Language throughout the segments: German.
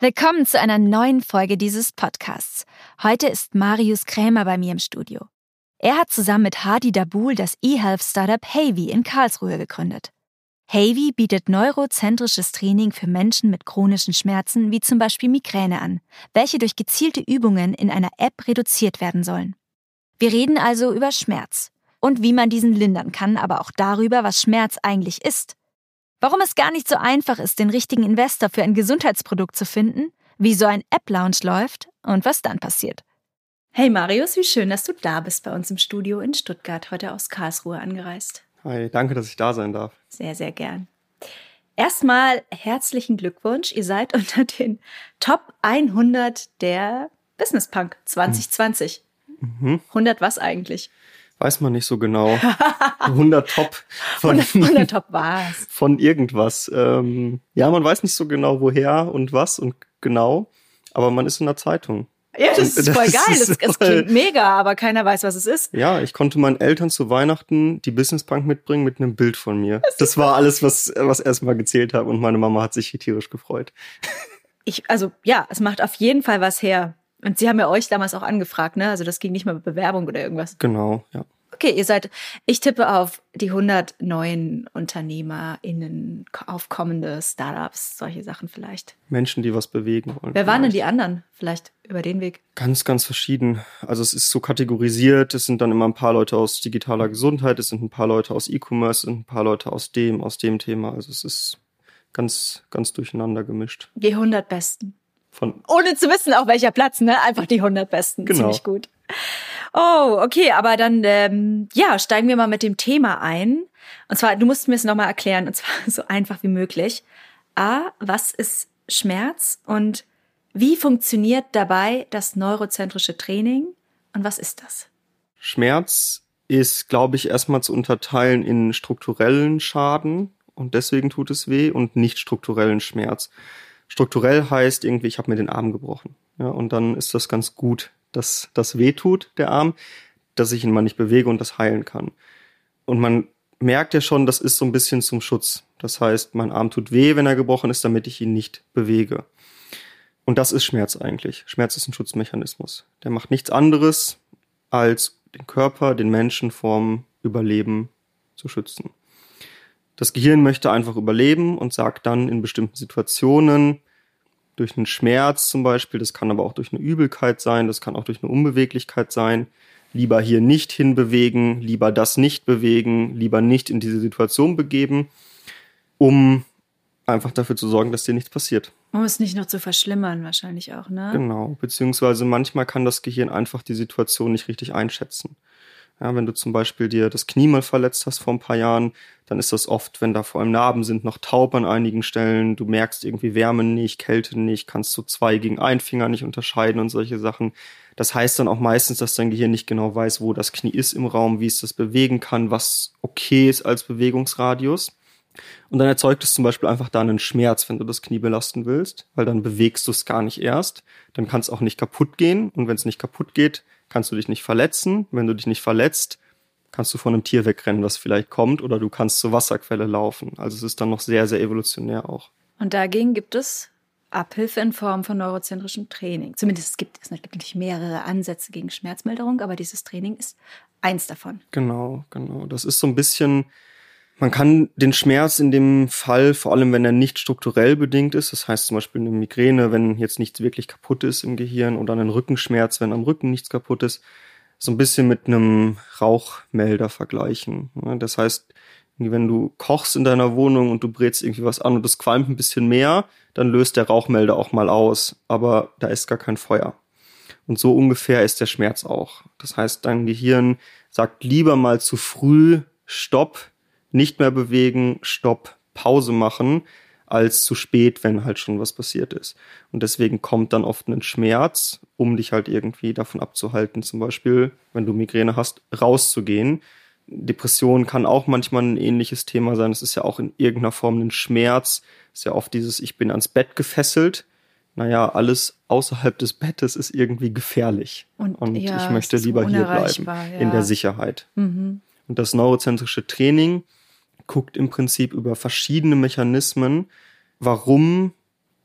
Willkommen zu einer neuen Folge dieses Podcasts. Heute ist Marius Krämer bei mir im Studio. Er hat zusammen mit Hadi Dabul das E-Health-Startup Havy in Karlsruhe gegründet. Havy bietet neurozentrisches Training für Menschen mit chronischen Schmerzen wie zum Beispiel Migräne an, welche durch gezielte Übungen in einer App reduziert werden sollen. Wir reden also über Schmerz und wie man diesen lindern kann, aber auch darüber, was Schmerz eigentlich ist. Warum es gar nicht so einfach ist, den richtigen Investor für ein Gesundheitsprodukt zu finden, wie so ein App-Lounge läuft und was dann passiert. Hey Marius, wie schön, dass du da bist bei uns im Studio in Stuttgart, heute aus Karlsruhe angereist. Hi, danke, dass ich da sein darf. Sehr, sehr gern. Erstmal herzlichen Glückwunsch. Ihr seid unter den Top 100 der Business Punk 2020. Mhm. 100 was eigentlich? Weiß man nicht so genau. 100 Top von 100, 100 Top was? Von irgendwas. Ähm, ja, man weiß nicht so genau woher und was und genau, aber man ist in der Zeitung. Ja, das ist voll geil. Das, das klingt mega, aber keiner weiß, was es ist. Ja, ich konnte meinen Eltern zu Weihnachten die Business Punk mitbringen mit einem Bild von mir. Das, das war alles, was, was erstmal gezählt hat und meine Mama hat sich tierisch gefreut. Ich, also ja, es macht auf jeden Fall was her. Und sie haben ja euch damals auch angefragt, ne? Also das ging nicht mal mit Bewerbung oder irgendwas. Genau, ja. Okay, ihr seid, ich tippe auf die 100 neuen UnternehmerInnen, aufkommende Startups, solche Sachen vielleicht. Menschen, die was bewegen wollen. Wer waren denn die anderen vielleicht über den Weg? Ganz, ganz verschieden. Also es ist so kategorisiert. Es sind dann immer ein paar Leute aus digitaler Gesundheit, es sind ein paar Leute aus E-Commerce, es sind ein paar Leute aus dem, aus dem Thema. Also es ist ganz, ganz durcheinander gemischt. Die 100 Besten. Von Ohne zu wissen, auf welcher Platz, ne? Einfach die 100 Besten. Genau. Ziemlich gut. Oh, okay, aber dann ähm, ja, steigen wir mal mit dem Thema ein. Und zwar, du musst mir es nochmal erklären, und zwar so einfach wie möglich. A, was ist Schmerz und wie funktioniert dabei das neurozentrische Training und was ist das? Schmerz ist, glaube ich, erstmal zu unterteilen in strukturellen Schaden und deswegen tut es weh und nicht strukturellen Schmerz. Strukturell heißt irgendwie, ich habe mir den Arm gebrochen. Ja, und dann ist das ganz gut, dass das weh tut, der Arm, dass ich ihn mal nicht bewege und das heilen kann. Und man merkt ja schon, das ist so ein bisschen zum Schutz. Das heißt, mein Arm tut weh, wenn er gebrochen ist, damit ich ihn nicht bewege. Und das ist Schmerz eigentlich. Schmerz ist ein Schutzmechanismus. Der macht nichts anderes, als den Körper, den Menschen vorm Überleben zu schützen. Das Gehirn möchte einfach überleben und sagt dann in bestimmten Situationen, durch einen Schmerz zum Beispiel, das kann aber auch durch eine Übelkeit sein, das kann auch durch eine Unbeweglichkeit sein, lieber hier nicht hinbewegen, lieber das nicht bewegen, lieber nicht in diese Situation begeben, um einfach dafür zu sorgen, dass dir nichts passiert. Um es nicht noch zu verschlimmern, wahrscheinlich auch, ne? Genau, beziehungsweise manchmal kann das Gehirn einfach die Situation nicht richtig einschätzen. Ja, wenn du zum Beispiel dir das Knie mal verletzt hast vor ein paar Jahren, dann ist das oft, wenn da vor allem Narben sind, noch taub an einigen Stellen. Du merkst irgendwie Wärme nicht, Kälte nicht, kannst du zwei gegen einen Finger nicht unterscheiden und solche Sachen. Das heißt dann auch meistens, dass dein Gehirn nicht genau weiß, wo das Knie ist im Raum, wie es das bewegen kann, was okay ist als Bewegungsradius. Und dann erzeugt es zum Beispiel einfach da einen Schmerz, wenn du das Knie belasten willst, weil dann bewegst du es gar nicht erst. Dann kann es auch nicht kaputt gehen. Und wenn es nicht kaputt geht, kannst du dich nicht verletzen. Wenn du dich nicht verletzt, kannst du von einem Tier wegrennen, was vielleicht kommt, oder du kannst zur Wasserquelle laufen. Also es ist dann noch sehr, sehr evolutionär auch. Und dagegen gibt es Abhilfe in Form von neurozentrischem Training. Zumindest es gibt es natürlich mehrere Ansätze gegen Schmerzmilderung, aber dieses Training ist eins davon. Genau, genau. Das ist so ein bisschen Man kann den Schmerz in dem Fall, vor allem wenn er nicht strukturell bedingt ist, das heißt zum Beispiel eine Migräne, wenn jetzt nichts wirklich kaputt ist im Gehirn oder einen Rückenschmerz, wenn am Rücken nichts kaputt ist, so ein bisschen mit einem Rauchmelder vergleichen. Das heißt, wenn du kochst in deiner Wohnung und du brätst irgendwie was an und es qualmt ein bisschen mehr, dann löst der Rauchmelder auch mal aus, aber da ist gar kein Feuer. Und so ungefähr ist der Schmerz auch. Das heißt, dein Gehirn sagt lieber mal zu früh Stopp, nicht mehr bewegen, Stopp, Pause machen, als zu spät, wenn halt schon was passiert ist. Und deswegen kommt dann oft ein Schmerz, um dich halt irgendwie davon abzuhalten, zum Beispiel, wenn du Migräne hast, rauszugehen. Depression kann auch manchmal ein ähnliches Thema sein. Es ist ja auch in irgendeiner Form ein Schmerz. Es ist ja oft dieses, ich bin ans Bett gefesselt. Naja, alles außerhalb des Bettes ist irgendwie gefährlich. Und, und ja, ich möchte lieber hier bleiben, ja. in der Sicherheit. Mhm. Und das neurozentrische Training guckt im Prinzip über verschiedene Mechanismen, warum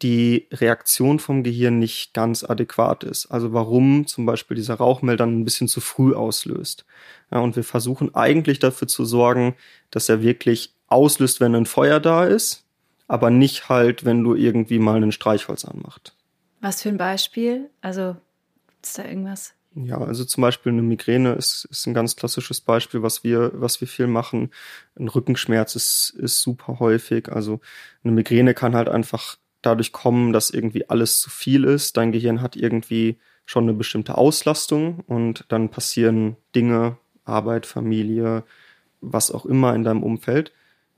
die Reaktion vom Gehirn nicht ganz adäquat ist. Also warum zum Beispiel dieser Rauchmelder ein bisschen zu früh auslöst. Ja, und wir versuchen eigentlich dafür zu sorgen, dass er wirklich auslöst, wenn ein Feuer da ist, aber nicht halt, wenn du irgendwie mal einen Streichholz anmacht. Was für ein Beispiel? Also ist da irgendwas? Ja, also zum Beispiel eine Migräne ist, ist ein ganz klassisches Beispiel, was wir, was wir viel machen. Ein Rückenschmerz ist, ist super häufig. Also eine Migräne kann halt einfach dadurch kommen, dass irgendwie alles zu viel ist. Dein Gehirn hat irgendwie schon eine bestimmte Auslastung und dann passieren Dinge, Arbeit, Familie, was auch immer in deinem Umfeld.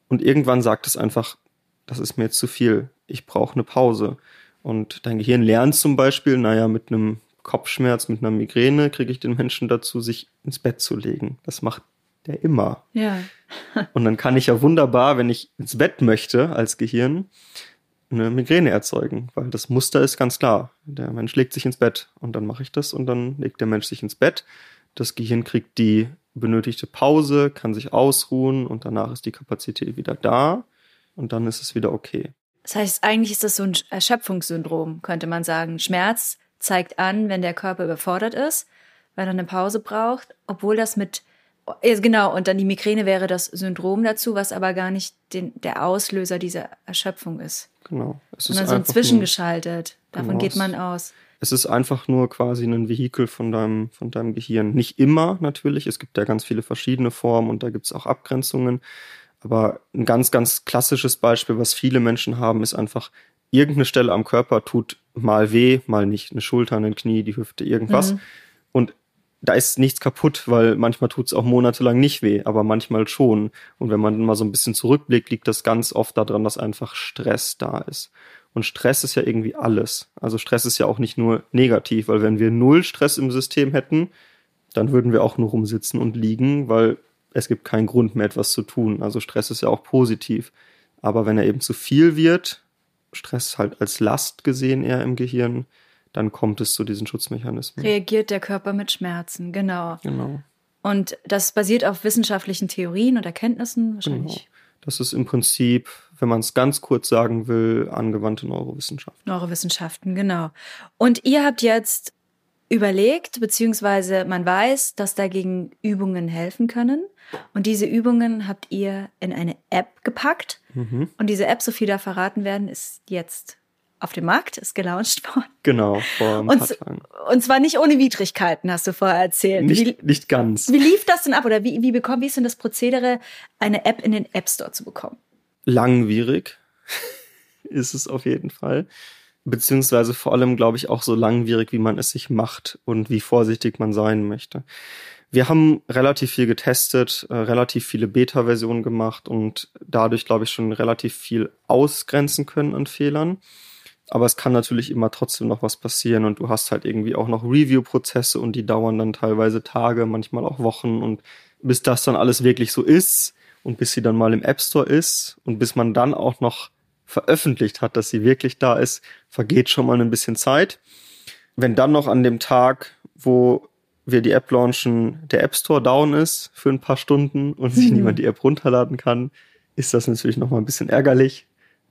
Und irgendwann sagt es einfach, das ist mir jetzt zu viel. Ich brauche eine Pause. Und dein Gehirn lernt zum Beispiel, naja, mit einem Kopfschmerz, mit einer Migräne kriege ich den Menschen dazu, sich ins Bett zu legen. Das macht der immer. Ja. Und dann kann ich ja wunderbar, wenn ich ins Bett möchte als Gehirn, eine Migräne erzeugen, weil das Muster ist ganz klar. Der Mensch legt sich ins Bett und dann mache ich das und dann legt der Mensch sich ins Bett. Das Gehirn kriegt die benötigte Pause, kann sich ausruhen und danach ist die Kapazität wieder da und dann ist es wieder okay. Das heißt, eigentlich ist das so ein Erschöpfungssyndrom, könnte man sagen. Schmerz zeigt an, wenn der Körper überfordert ist, weil er eine Pause braucht, obwohl das mit Genau, und dann die Migräne wäre das Syndrom dazu, was aber gar nicht den, der Auslöser dieser Erschöpfung ist. Genau. Es ist Sondern so zwischengeschaltet. Davon genau, geht man aus. Es ist einfach nur quasi ein Vehikel von deinem, von deinem Gehirn. Nicht immer natürlich. Es gibt ja ganz viele verschiedene Formen und da gibt es auch Abgrenzungen. Aber ein ganz, ganz klassisches Beispiel, was viele Menschen haben, ist einfach, irgendeine Stelle am Körper tut mal weh, mal nicht. Eine Schulter, ein Knie, die Hüfte, irgendwas. Mhm. Und da ist nichts kaputt, weil manchmal tut es auch monatelang nicht weh, aber manchmal schon. Und wenn man mal so ein bisschen zurückblickt, liegt das ganz oft daran, dass einfach Stress da ist. Und Stress ist ja irgendwie alles. Also Stress ist ja auch nicht nur negativ, weil wenn wir null Stress im System hätten, dann würden wir auch nur rumsitzen und liegen, weil es gibt keinen Grund mehr etwas zu tun. Also Stress ist ja auch positiv. Aber wenn er eben zu viel wird, Stress halt als Last gesehen eher im Gehirn, dann kommt es zu diesen Schutzmechanismen. Reagiert der Körper mit Schmerzen, genau. Genau. Und das basiert auf wissenschaftlichen Theorien und Erkenntnissen wahrscheinlich. Genau. Das ist im Prinzip, wenn man es ganz kurz sagen will, angewandte Neurowissenschaften. Neurowissenschaften, genau. Und ihr habt jetzt überlegt, beziehungsweise man weiß, dass dagegen Übungen helfen können. Und diese Übungen habt ihr in eine App gepackt. Mhm. Und diese App, so viel da verraten werden, ist jetzt auf dem Markt, ist gelauncht worden. Genau, vor ein und, und zwar nicht ohne Widrigkeiten, hast du vorher erzählt. Nicht, wie, nicht ganz. Wie lief das denn ab oder wie, wie, bekommen, wie ist denn das Prozedere, eine App in den App Store zu bekommen? Langwierig ist es auf jeden Fall. Beziehungsweise vor allem, glaube ich, auch so langwierig, wie man es sich macht und wie vorsichtig man sein möchte. Wir haben relativ viel getestet, äh, relativ viele Beta-Versionen gemacht und dadurch, glaube ich, schon relativ viel ausgrenzen können an Fehlern. Aber es kann natürlich immer trotzdem noch was passieren und du hast halt irgendwie auch noch Review-Prozesse und die dauern dann teilweise Tage, manchmal auch Wochen und bis das dann alles wirklich so ist und bis sie dann mal im App Store ist und bis man dann auch noch veröffentlicht hat, dass sie wirklich da ist, vergeht schon mal ein bisschen Zeit. Wenn dann noch an dem Tag, wo wir die App launchen, der App Store down ist für ein paar Stunden und sich mhm. niemand die App runterladen kann, ist das natürlich noch mal ein bisschen ärgerlich.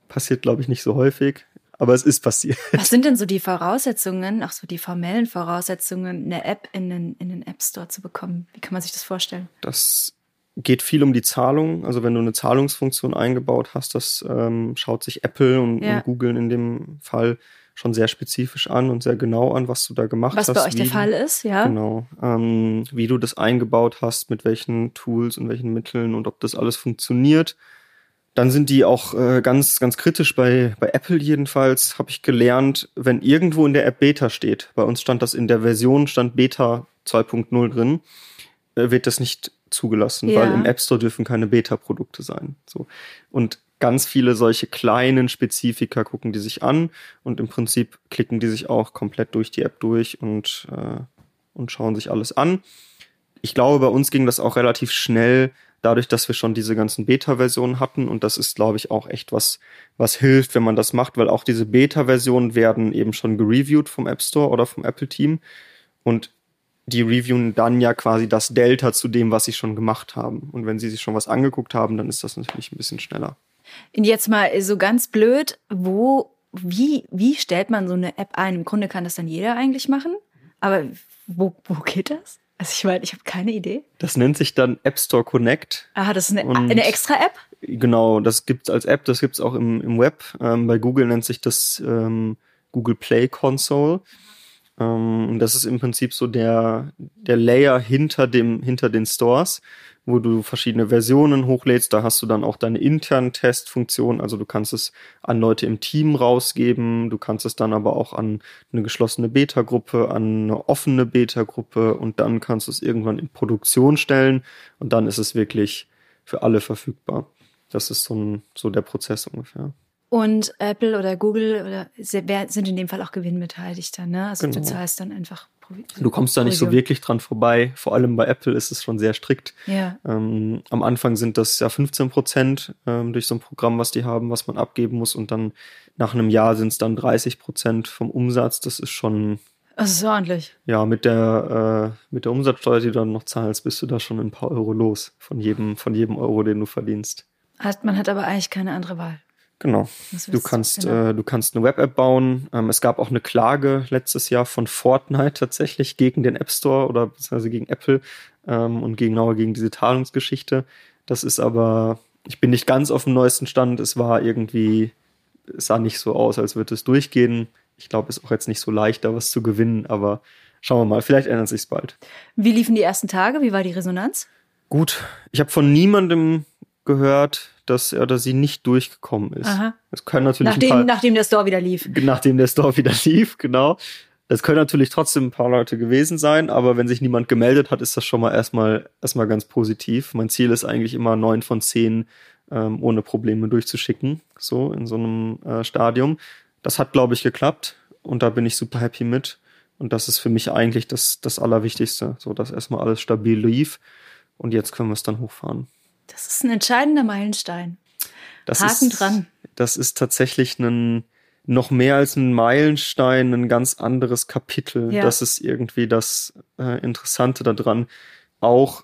Passiert, glaube ich, nicht so häufig, aber es ist passiert. Was sind denn so die Voraussetzungen, auch so die formellen Voraussetzungen, eine App in den, in den App Store zu bekommen? Wie kann man sich das vorstellen? Das geht viel um die Zahlung. Also wenn du eine Zahlungsfunktion eingebaut hast, das ähm, schaut sich Apple und, ja. und, Google in dem Fall schon sehr spezifisch an und sehr genau an, was du da gemacht was hast. Was bei euch der Fall ist, ja. Genau. Ähm, wie du das eingebaut hast, mit welchen Tools und welchen Mitteln und ob das alles funktioniert. Dann sind die auch äh, ganz, ganz kritisch bei, bei Apple jedenfalls, habe ich gelernt, wenn irgendwo in der App Beta steht, bei uns stand das in der Version, stand Beta 2.0 drin, äh, wird das nicht zugelassen, ja. weil im App Store dürfen keine Beta-Produkte sein. So. Und ganz viele solche kleinen Spezifika gucken die sich an und im Prinzip klicken die sich auch komplett durch die App durch und, äh, und schauen sich alles an. Ich glaube, bei uns ging das auch relativ schnell, dadurch, dass wir schon diese ganzen Beta-Versionen hatten. Und das ist, glaube ich, auch echt was, was hilft, wenn man das macht, weil auch diese Beta-Versionen werden eben schon gereviewt vom App Store oder vom Apple-Team. Und die reviewen dann ja quasi das Delta zu dem, was sie schon gemacht haben. Und wenn sie sich schon was angeguckt haben, dann ist das natürlich ein bisschen schneller. Und jetzt mal so ganz blöd, wo, wie, wie stellt man so eine App ein? Im Grunde kann das dann jeder eigentlich machen. Aber wo, wo geht das? Also ich meine, ich habe keine Idee. Das nennt sich dann App Store Connect. Aha, das ist eine, eine extra App? Genau, das gibt's als App, das gibt's auch im, im Web. Ähm, bei Google nennt sich das ähm, Google Play Console. Ähm, das ist im Prinzip so der, der Layer hinter dem, hinter den Stores, wo du verschiedene Versionen hochlädst. Da hast du dann auch deine internen Testfunktionen. Also du kannst es an Leute im Team rausgeben. Du kannst es dann aber auch an eine geschlossene Beta-Gruppe, an eine offene Beta-Gruppe und dann kannst du es irgendwann in Produktion stellen und dann ist es wirklich für alle verfügbar. Das ist so, ein, so der Prozess ungefähr. Und Apple oder Google oder sind in dem Fall auch Gewinnbeteiligter, ne? Also genau. du zahlst dann einfach. Du kommst da nicht so wirklich dran vorbei. Vor allem bei Apple ist es schon sehr strikt. Ja. Ähm, am Anfang sind das ja 15 Prozent ähm, durch so ein Programm, was die haben, was man abgeben muss. Und dann nach einem Jahr sind es dann 30 Prozent vom Umsatz. Das ist schon. Das ist ordentlich. Ja, mit der, äh, mit der Umsatzsteuer, die du dann noch zahlst, bist du da schon ein paar Euro los von jedem, von jedem Euro, den du verdienst. man hat aber eigentlich keine andere Wahl. Genau. Du kannst, genau. Äh, du kannst eine Web-App bauen. Ähm, es gab auch eine Klage letztes Jahr von Fortnite tatsächlich gegen den App Store oder beziehungsweise gegen Apple ähm, und genauer gegen diese Zahlungsgeschichte. Das ist aber, ich bin nicht ganz auf dem neuesten Stand. Es war irgendwie, es sah nicht so aus, als würde es durchgehen. Ich glaube, es ist auch jetzt nicht so leicht, da was zu gewinnen, aber schauen wir mal, vielleicht ändert sich bald. Wie liefen die ersten Tage? Wie war die Resonanz? Gut. Ich habe von niemandem gehört, dass er oder sie nicht durchgekommen ist. Aha. Das können natürlich nachdem, paar, nachdem der Store wieder lief. Nachdem der Store wieder lief, genau. Das können natürlich trotzdem ein paar Leute gewesen sein, aber wenn sich niemand gemeldet hat, ist das schon mal erstmal, erstmal ganz positiv. Mein Ziel ist eigentlich immer neun von zehn ähm, ohne Probleme durchzuschicken, so in so einem äh, Stadium. Das hat, glaube ich, geklappt und da bin ich super happy mit. Und das ist für mich eigentlich das, das Allerwichtigste, so dass erstmal alles stabil lief und jetzt können wir es dann hochfahren. Das ist ein entscheidender Meilenstein. Das Haken ist, dran. Das ist tatsächlich ein, noch mehr als ein Meilenstein, ein ganz anderes Kapitel. Ja. Das ist irgendwie das äh, Interessante daran. Auch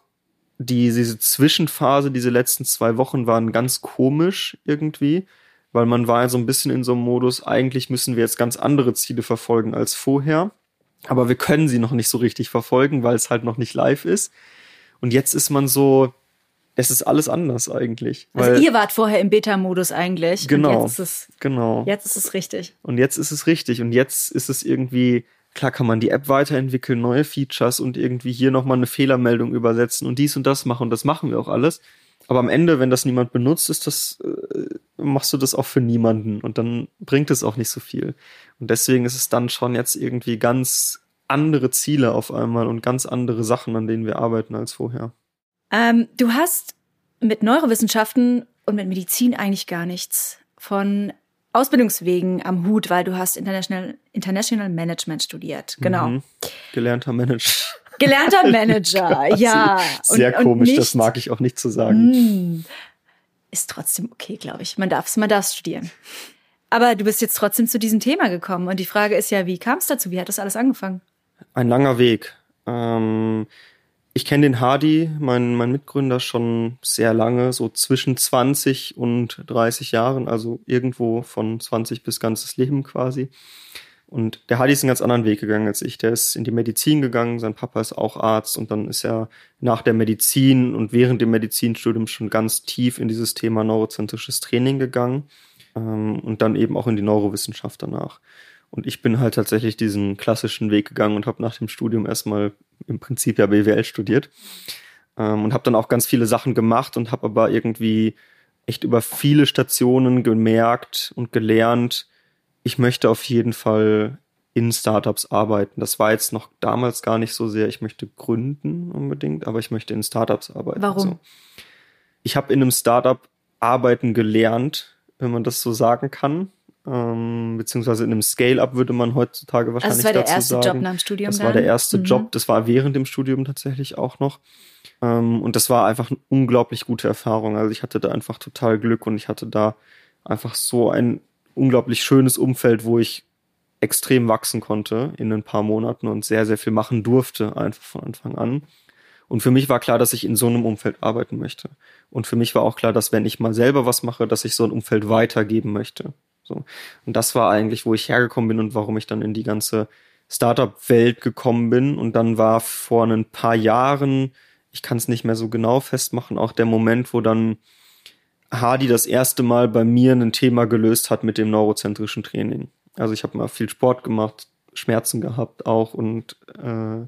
die, diese Zwischenphase, diese letzten zwei Wochen waren ganz komisch irgendwie, weil man war ja so ein bisschen in so einem Modus, eigentlich müssen wir jetzt ganz andere Ziele verfolgen als vorher. Aber wir können sie noch nicht so richtig verfolgen, weil es halt noch nicht live ist. Und jetzt ist man so, es ist alles anders eigentlich. Also ihr wart vorher im Beta-Modus eigentlich. Genau. Und jetzt ist es, genau. Jetzt ist es richtig. Und jetzt ist es richtig. Und jetzt ist es irgendwie, klar kann man die App weiterentwickeln, neue Features und irgendwie hier nochmal eine Fehlermeldung übersetzen und dies und das machen. Und das machen wir auch alles. Aber am Ende, wenn das niemand benutzt, ist das, äh, machst du das auch für niemanden. Und dann bringt es auch nicht so viel. Und deswegen ist es dann schon jetzt irgendwie ganz andere Ziele auf einmal und ganz andere Sachen, an denen wir arbeiten als vorher. Ähm, du hast mit Neurowissenschaften und mit Medizin eigentlich gar nichts von Ausbildungswegen am Hut, weil du hast International, International Management studiert. Genau. Mhm. Gelernter Manager. Gelernter Manager, ja. Sehr und, komisch, und nicht, das mag ich auch nicht zu sagen. Mh, ist trotzdem okay, glaube ich. Man darf es, man darf studieren. Aber du bist jetzt trotzdem zu diesem Thema gekommen. Und die Frage ist ja, wie kam es dazu? Wie hat das alles angefangen? Ein langer Weg. Ähm, ich kenne den Hardy, mein, mein Mitgründer, schon sehr lange, so zwischen 20 und 30 Jahren, also irgendwo von 20 bis ganzes Leben quasi. Und der Hadi ist einen ganz anderen Weg gegangen als ich. Der ist in die Medizin gegangen, sein Papa ist auch Arzt und dann ist er nach der Medizin und während dem Medizinstudium schon ganz tief in dieses Thema neurozentrisches Training gegangen ähm, und dann eben auch in die Neurowissenschaft danach. Und ich bin halt tatsächlich diesen klassischen Weg gegangen und habe nach dem Studium erstmal im Prinzip ja BWL studiert ähm, und habe dann auch ganz viele Sachen gemacht und habe aber irgendwie echt über viele Stationen gemerkt und gelernt, ich möchte auf jeden Fall in Startups arbeiten. Das war jetzt noch damals gar nicht so sehr, ich möchte gründen unbedingt, aber ich möchte in Startups arbeiten. Warum? So. Ich habe in einem Startup arbeiten gelernt, wenn man das so sagen kann. Ähm, beziehungsweise in einem Scale-up würde man heutzutage wahrscheinlich also das war dazu der erste sagen. Job nach dem Studium Das dann? war der erste Mhm. Job. Das war während dem Studium tatsächlich auch noch. Ähm, und das war einfach eine unglaublich gute Erfahrung. Also ich hatte da einfach total Glück und ich hatte da einfach so ein unglaublich schönes Umfeld, wo ich extrem wachsen konnte in ein paar Monaten und sehr, sehr viel machen durfte, einfach von Anfang an. Und für mich war klar, dass ich in so einem Umfeld arbeiten möchte. Und für mich war auch klar, dass wenn ich mal selber was mache, dass ich so ein Umfeld weitergeben möchte. So. Und das war eigentlich, wo ich hergekommen bin und warum ich dann in die ganze Startup-Welt gekommen bin. Und dann war vor ein paar Jahren, ich kann es nicht mehr so genau festmachen, auch der Moment, wo dann Hardy das erste Mal bei mir ein Thema gelöst hat mit dem neurozentrischen Training. Also ich habe mal viel Sport gemacht, Schmerzen gehabt auch und äh,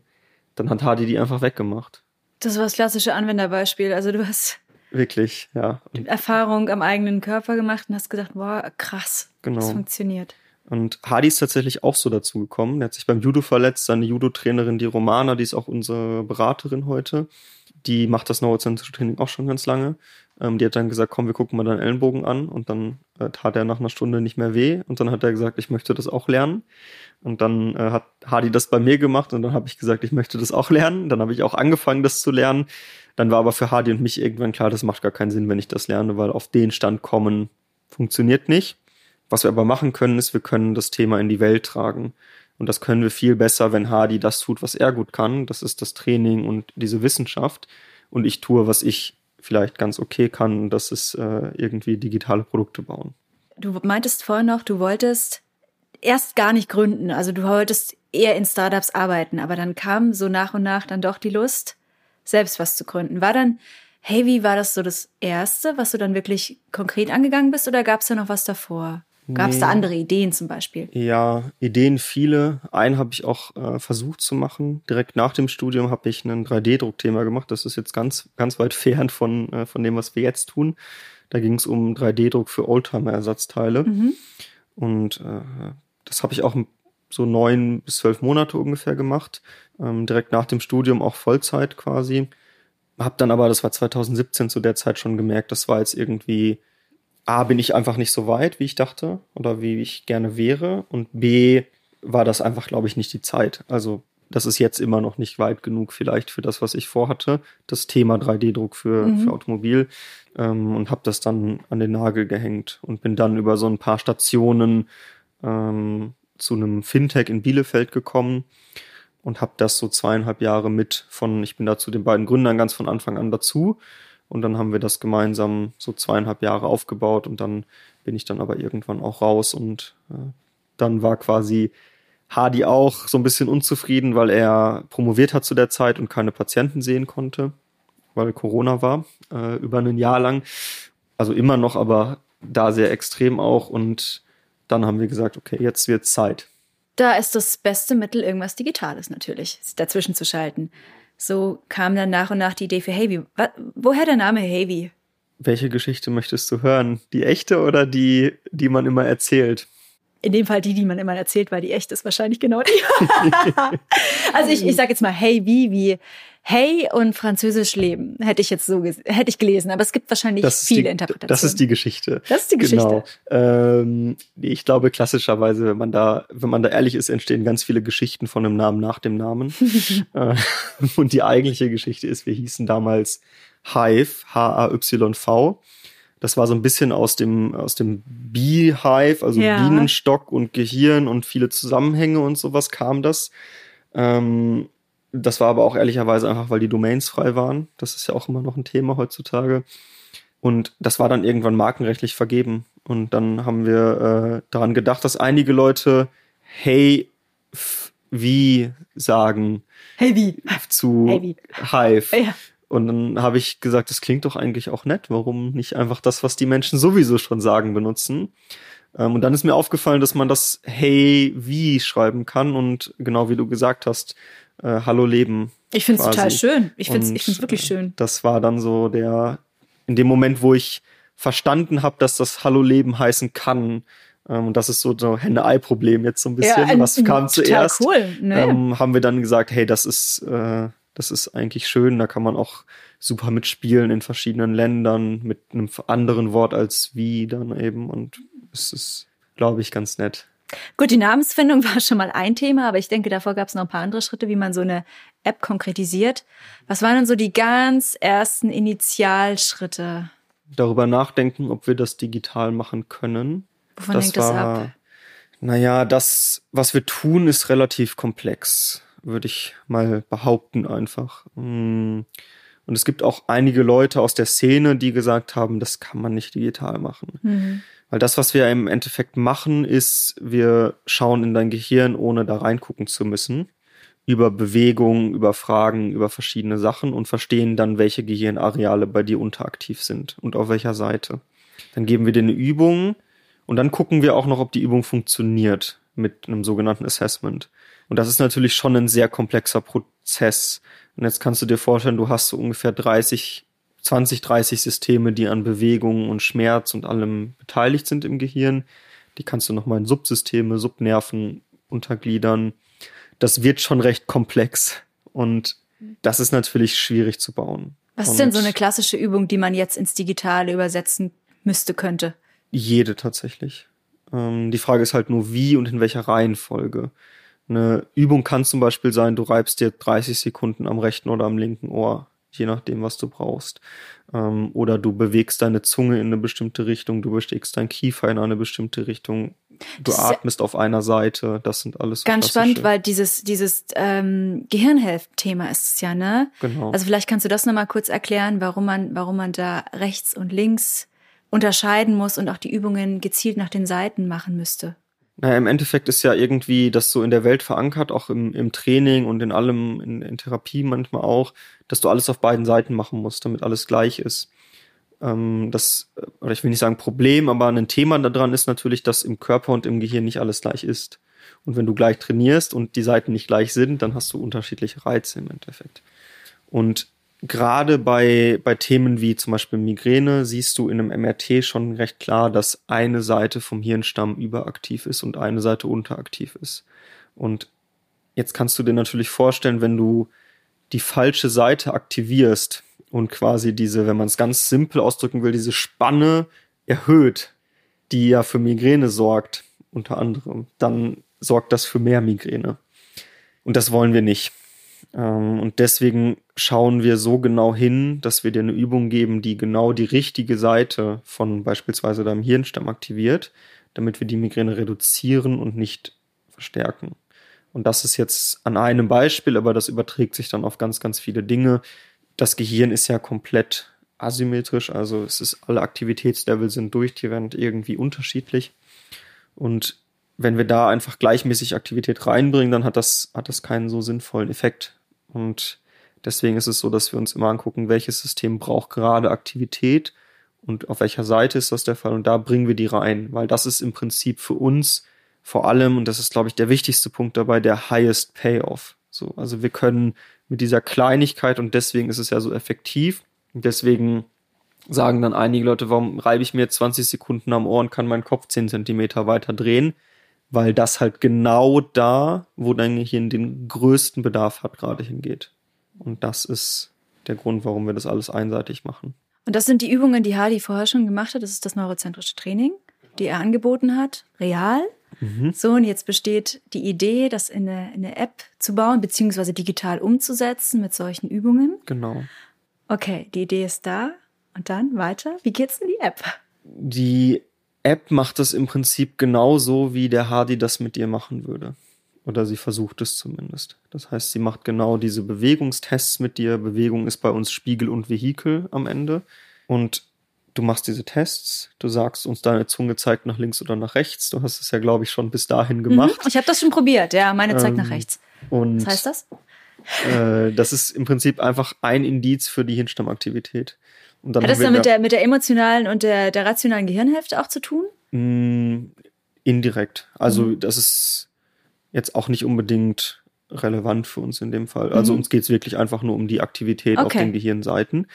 dann hat Hardy die einfach weggemacht. Das war das klassische Anwenderbeispiel. Also du hast Wirklich, ja. Und, Erfahrung am eigenen Körper gemacht und hast gedacht, boah, krass, Genau. das funktioniert. und Hardy ist tatsächlich auch so dazu gekommen. Der hat sich beim Judo verletzt. Seine Judo-Trainerin, die Romana, die ist auch unsere Beraterin heute, die macht das neurozentrische Training auch schon ganz lange. Ähm, die hat dann gesagt, komm, wir gucken mal deinen Ellenbogen an. Und dann äh, tat er nach einer Stunde nicht mehr weh. Und dann hat er gesagt, ich möchte das auch lernen. Und dann äh, hat Hardy das bei mir gemacht und dann habe ich gesagt, ich möchte das auch lernen. Dann habe ich auch angefangen, das zu lernen. Dann war aber für Hardy und mich irgendwann klar, das macht gar keinen Sinn, wenn ich das lerne, weil auf den Stand kommen funktioniert nicht. Was wir aber machen können, ist, wir können das Thema in die Welt tragen. Und das können wir viel besser, wenn Hardy das tut, was er gut kann. Das ist das Training und diese Wissenschaft. Und ich tue, was ich vielleicht ganz okay kann. Das ist äh, irgendwie digitale Produkte bauen. Du meintest vorhin noch, du wolltest erst gar nicht gründen. Also du wolltest eher in Startups arbeiten, aber dann kam so nach und nach dann doch die Lust, selbst was zu gründen. War dann, hey, wie war das so das Erste, was du dann wirklich konkret angegangen bist oder gab es da noch was davor? Gab es Nee. da andere Ideen zum Beispiel? Ja, Ideen viele. Einen habe ich auch äh, versucht zu machen. Direkt nach dem Studium habe ich ein 3D-Druckthema gemacht. Das ist jetzt ganz, ganz weit fern von, äh, von dem, was wir jetzt tun. Da ging es um 3D-Druck für Oldtimer-Ersatzteile. Mhm. Und äh, das habe ich auch so neun bis zwölf Monate ungefähr gemacht. Ähm, direkt nach dem Studium auch Vollzeit quasi. Hab dann aber, das war 2017 zu der Zeit schon gemerkt, das war jetzt irgendwie, A, bin ich einfach nicht so weit, wie ich dachte oder wie ich gerne wäre. Und B, war das einfach, glaube ich, nicht die Zeit. Also das ist jetzt immer noch nicht weit genug vielleicht für das, was ich vorhatte. Das Thema 3D-Druck für, Mhm. für Automobil. Ähm, und habe das dann an den Nagel gehängt und bin dann über so ein paar Stationen ähm, zu einem Fintech in Bielefeld gekommen und habe das so zweieinhalb Jahre mit von, ich bin da zu den beiden Gründern ganz von Anfang an dazu und dann haben wir das gemeinsam so zweieinhalb Jahre aufgebaut und dann bin ich dann aber irgendwann auch raus und äh, dann war quasi Hardy auch so ein bisschen unzufrieden, weil er promoviert hat zu der Zeit und keine Patienten sehen konnte, weil Corona war, äh, über ein Jahr lang. Also immer noch, aber da sehr extrem auch und dann haben wir gesagt, okay, jetzt wird Zeit. Da ist das beste Mittel irgendwas Digitales natürlich, dazwischen zu schalten. So kam dann nach und nach die Idee für Heavy. Woher der Name Heavy? Welche Geschichte möchtest du hören? Die echte oder die, die man immer erzählt? In dem Fall die, die man immer erzählt, weil die echt ist wahrscheinlich genau die. also ich, ich sage jetzt mal Hey wie wie Hey und Französisch leben hätte ich jetzt so hätte ich gelesen, aber es gibt wahrscheinlich Das viele die, Interpretationen. das ist die Geschichte. Das ist die Geschichte. Genau. Ähm, ich glaube, klassischerweise, wenn man da, wenn man da ehrlich ist, entstehen ganz viele Geschichten von einem Namen nach dem Namen. Äh, Und die eigentliche Geschichte ist, wir hießen damals Hive, H-A-Y-V. Das war so ein bisschen aus dem, aus dem Beehive, also Ja. Bienenstock und Gehirn und viele Zusammenhänge und sowas kam das. Ähm, das war aber auch ehrlicherweise einfach, weil die Domains frei waren. Das ist ja auch immer noch ein Thema heutzutage. Und das war dann irgendwann markenrechtlich vergeben. Und dann haben wir äh, daran gedacht, dass einige Leute Hey, wie sagen. Hey, wie? Zu hey, wie? Hive. Ja. Und dann habe ich gesagt, das klingt doch eigentlich auch nett. Warum nicht einfach das, was die Menschen sowieso schon sagen, benutzen? Ähm, und dann ist mir aufgefallen, dass man das Hey wie schreiben kann und genau wie du gesagt hast, äh, Hallo Leben. Ich finde es total schön. Ich finde es wirklich schön. Das war dann so der, in dem Moment, wo ich verstanden habe, dass das Hallo Leben heißen kann. Ähm, und das ist so ein Henne-Ei-Problem jetzt so ein bisschen. Ja, Was kam zuerst? Cool. Nee. Ähm, haben wir dann gesagt, hey, das ist, äh, das ist eigentlich schön. Da kann man auch super mitspielen in verschiedenen Ländern mit einem anderen Wort als wie dann eben. Und es ist, glaube ich, ganz nett. Gut, die Namensfindung war schon mal ein Thema, aber ich denke, davor gab es noch ein paar andere Schritte, wie man so eine App konkretisiert. Was waren denn so die ganz ersten Initialschritte? Darüber nachdenken, ob wir das digital machen können. Wovon das hängt das war, ab? Naja, das, was wir tun, ist relativ komplex, würde ich mal behaupten einfach. Mm. Und es gibt auch einige Leute aus der Szene, die gesagt haben, das kann man nicht digital machen. Mhm. Weil das, was wir im Endeffekt machen, ist, wir schauen in dein Gehirn, ohne da reingucken zu müssen, über Bewegungen, über Fragen, über verschiedene Sachen und verstehen dann, welche Gehirnareale bei dir unteraktiv sind und auf welcher Seite. Dann geben wir dir eine Übung und dann gucken wir auch noch, ob die Übung funktioniert mit einem sogenannten Assessment. Und das ist natürlich schon ein sehr komplexer Prozess. Und jetzt kannst du dir vorstellen, du hast so ungefähr 30 20, 30 Systeme, die an Bewegungen und Schmerz und allem beteiligt sind im Gehirn. Die kannst du nochmal in Subsysteme, Subnerven untergliedern. Das wird schon recht komplex und das ist natürlich schwierig zu bauen. Was und ist denn so eine klassische Übung, die man jetzt ins Digitale übersetzen müsste, könnte? Jede tatsächlich. Ähm, die Frage ist halt nur, wie und in welcher Reihenfolge. Eine Übung kann zum Beispiel sein, du reibst dir 30 Sekunden am rechten oder am linken Ohr je nachdem, was du brauchst. Ähm, oder du bewegst deine Zunge in eine bestimmte Richtung, du bewegst dein Kiefer in eine bestimmte Richtung, du das atmest auf einer Seite. Das sind alles so ganz spannend, weil dieses dieses ähm, Gehirnhelf-Thema ist es ja, ne? Genau. Also vielleicht kannst du das nochmal kurz erklären, warum man warum man da rechts und links unterscheiden muss und auch die Übungen gezielt nach den Seiten machen müsste. Naja, im Endeffekt ist ja irgendwie das so in der Welt verankert, auch im, im Training und in allem, in, in Therapie manchmal auch, dass du alles auf beiden Seiten machen musst, damit alles gleich ist. Ähm, das, oder ich will nicht sagen Problem, aber ein Thema daran ist natürlich, dass im Körper und im Gehirn nicht alles gleich ist. Und wenn du gleich trainierst und die Seiten nicht gleich sind, dann hast du unterschiedliche Reize im Endeffekt. Und gerade bei, bei Themen wie zum Beispiel Migräne siehst du in einem MRT schon recht klar, dass eine Seite vom Hirnstamm überaktiv ist und eine Seite unteraktiv ist. Und jetzt kannst du dir natürlich vorstellen, wenn du die falsche Seite aktivierst und quasi diese, wenn man es ganz simpel ausdrücken will, diese Spanne erhöht, die ja für Migräne sorgt, unter anderem, dann sorgt das für mehr Migräne. Und das wollen wir nicht. Ähm, und deswegen schauen wir so genau hin, dass wir dir eine Übung geben, die genau die richtige Seite von beispielsweise deinem Hirnstamm aktiviert, damit wir die Migräne reduzieren und nicht verstärken. Und das ist jetzt an einem Beispiel, aber das überträgt sich dann auf ganz, ganz viele Dinge. Das Gehirn ist ja komplett asymmetrisch, also es ist alle Aktivitätslevel sind durchgehend irgendwie unterschiedlich. Und wenn wir da einfach gleichmäßig Aktivität reinbringen, dann hat das, hat das keinen so sinnvollen Effekt. Und deswegen ist es so, dass wir uns immer angucken, welches System braucht gerade Aktivität und auf welcher Seite ist das der Fall. Und da bringen wir die rein, weil das ist im Prinzip für uns vor allem, und das ist, glaube ich, der wichtigste Punkt dabei, der highest payoff. So, also wir können mit dieser Kleinigkeit und deswegen ist es ja so effektiv. Deswegen sagen dann einige Leute, warum reibe ich mir 20 Sekunden am Ohr und kann meinen Kopf 10 Zentimeter weiter drehen? Weil das halt genau da, wo dein Gehirn den größten Bedarf hat, gerade hingeht. Und das ist der Grund, warum wir das alles einseitig machen. Und das sind die Übungen, die Hardy vorher schon gemacht hat. Das ist das neurozentrische Training, die er angeboten hat, real. Mhm. So, und jetzt besteht die Idee, das in eine, in eine App zu bauen, beziehungsweise digital umzusetzen mit solchen Übungen. Genau. Okay, die Idee ist da. Und dann weiter. Wie geht's in die App? Die App macht es im Prinzip genauso, wie der Hardy das mit dir machen würde. Oder sie versucht es zumindest. Das heißt, sie macht genau diese Bewegungstests mit dir. Bewegung ist bei uns Spiegel und Vehikel am Ende. Und du machst diese Tests, du sagst uns, deine Zunge zeigt nach links oder nach rechts. Du hast es ja, glaube ich, schon bis dahin gemacht. Mhm, ich habe das schon probiert, ja, meine zeigt ähm, nach rechts. Und Was heißt das? Äh, das ist im Prinzip einfach ein Indiz für die Hirnstammaktivität. Und dann Hat das dann mit der, mit der emotionalen und der, der rationalen Gehirnhälfte auch zu tun? Mh, mm, indirekt. Also mhm. das ist jetzt auch nicht unbedingt relevant für uns in dem Fall. Also mhm. uns geht es wirklich einfach nur um die Aktivität okay. auf den Gehirnseiten.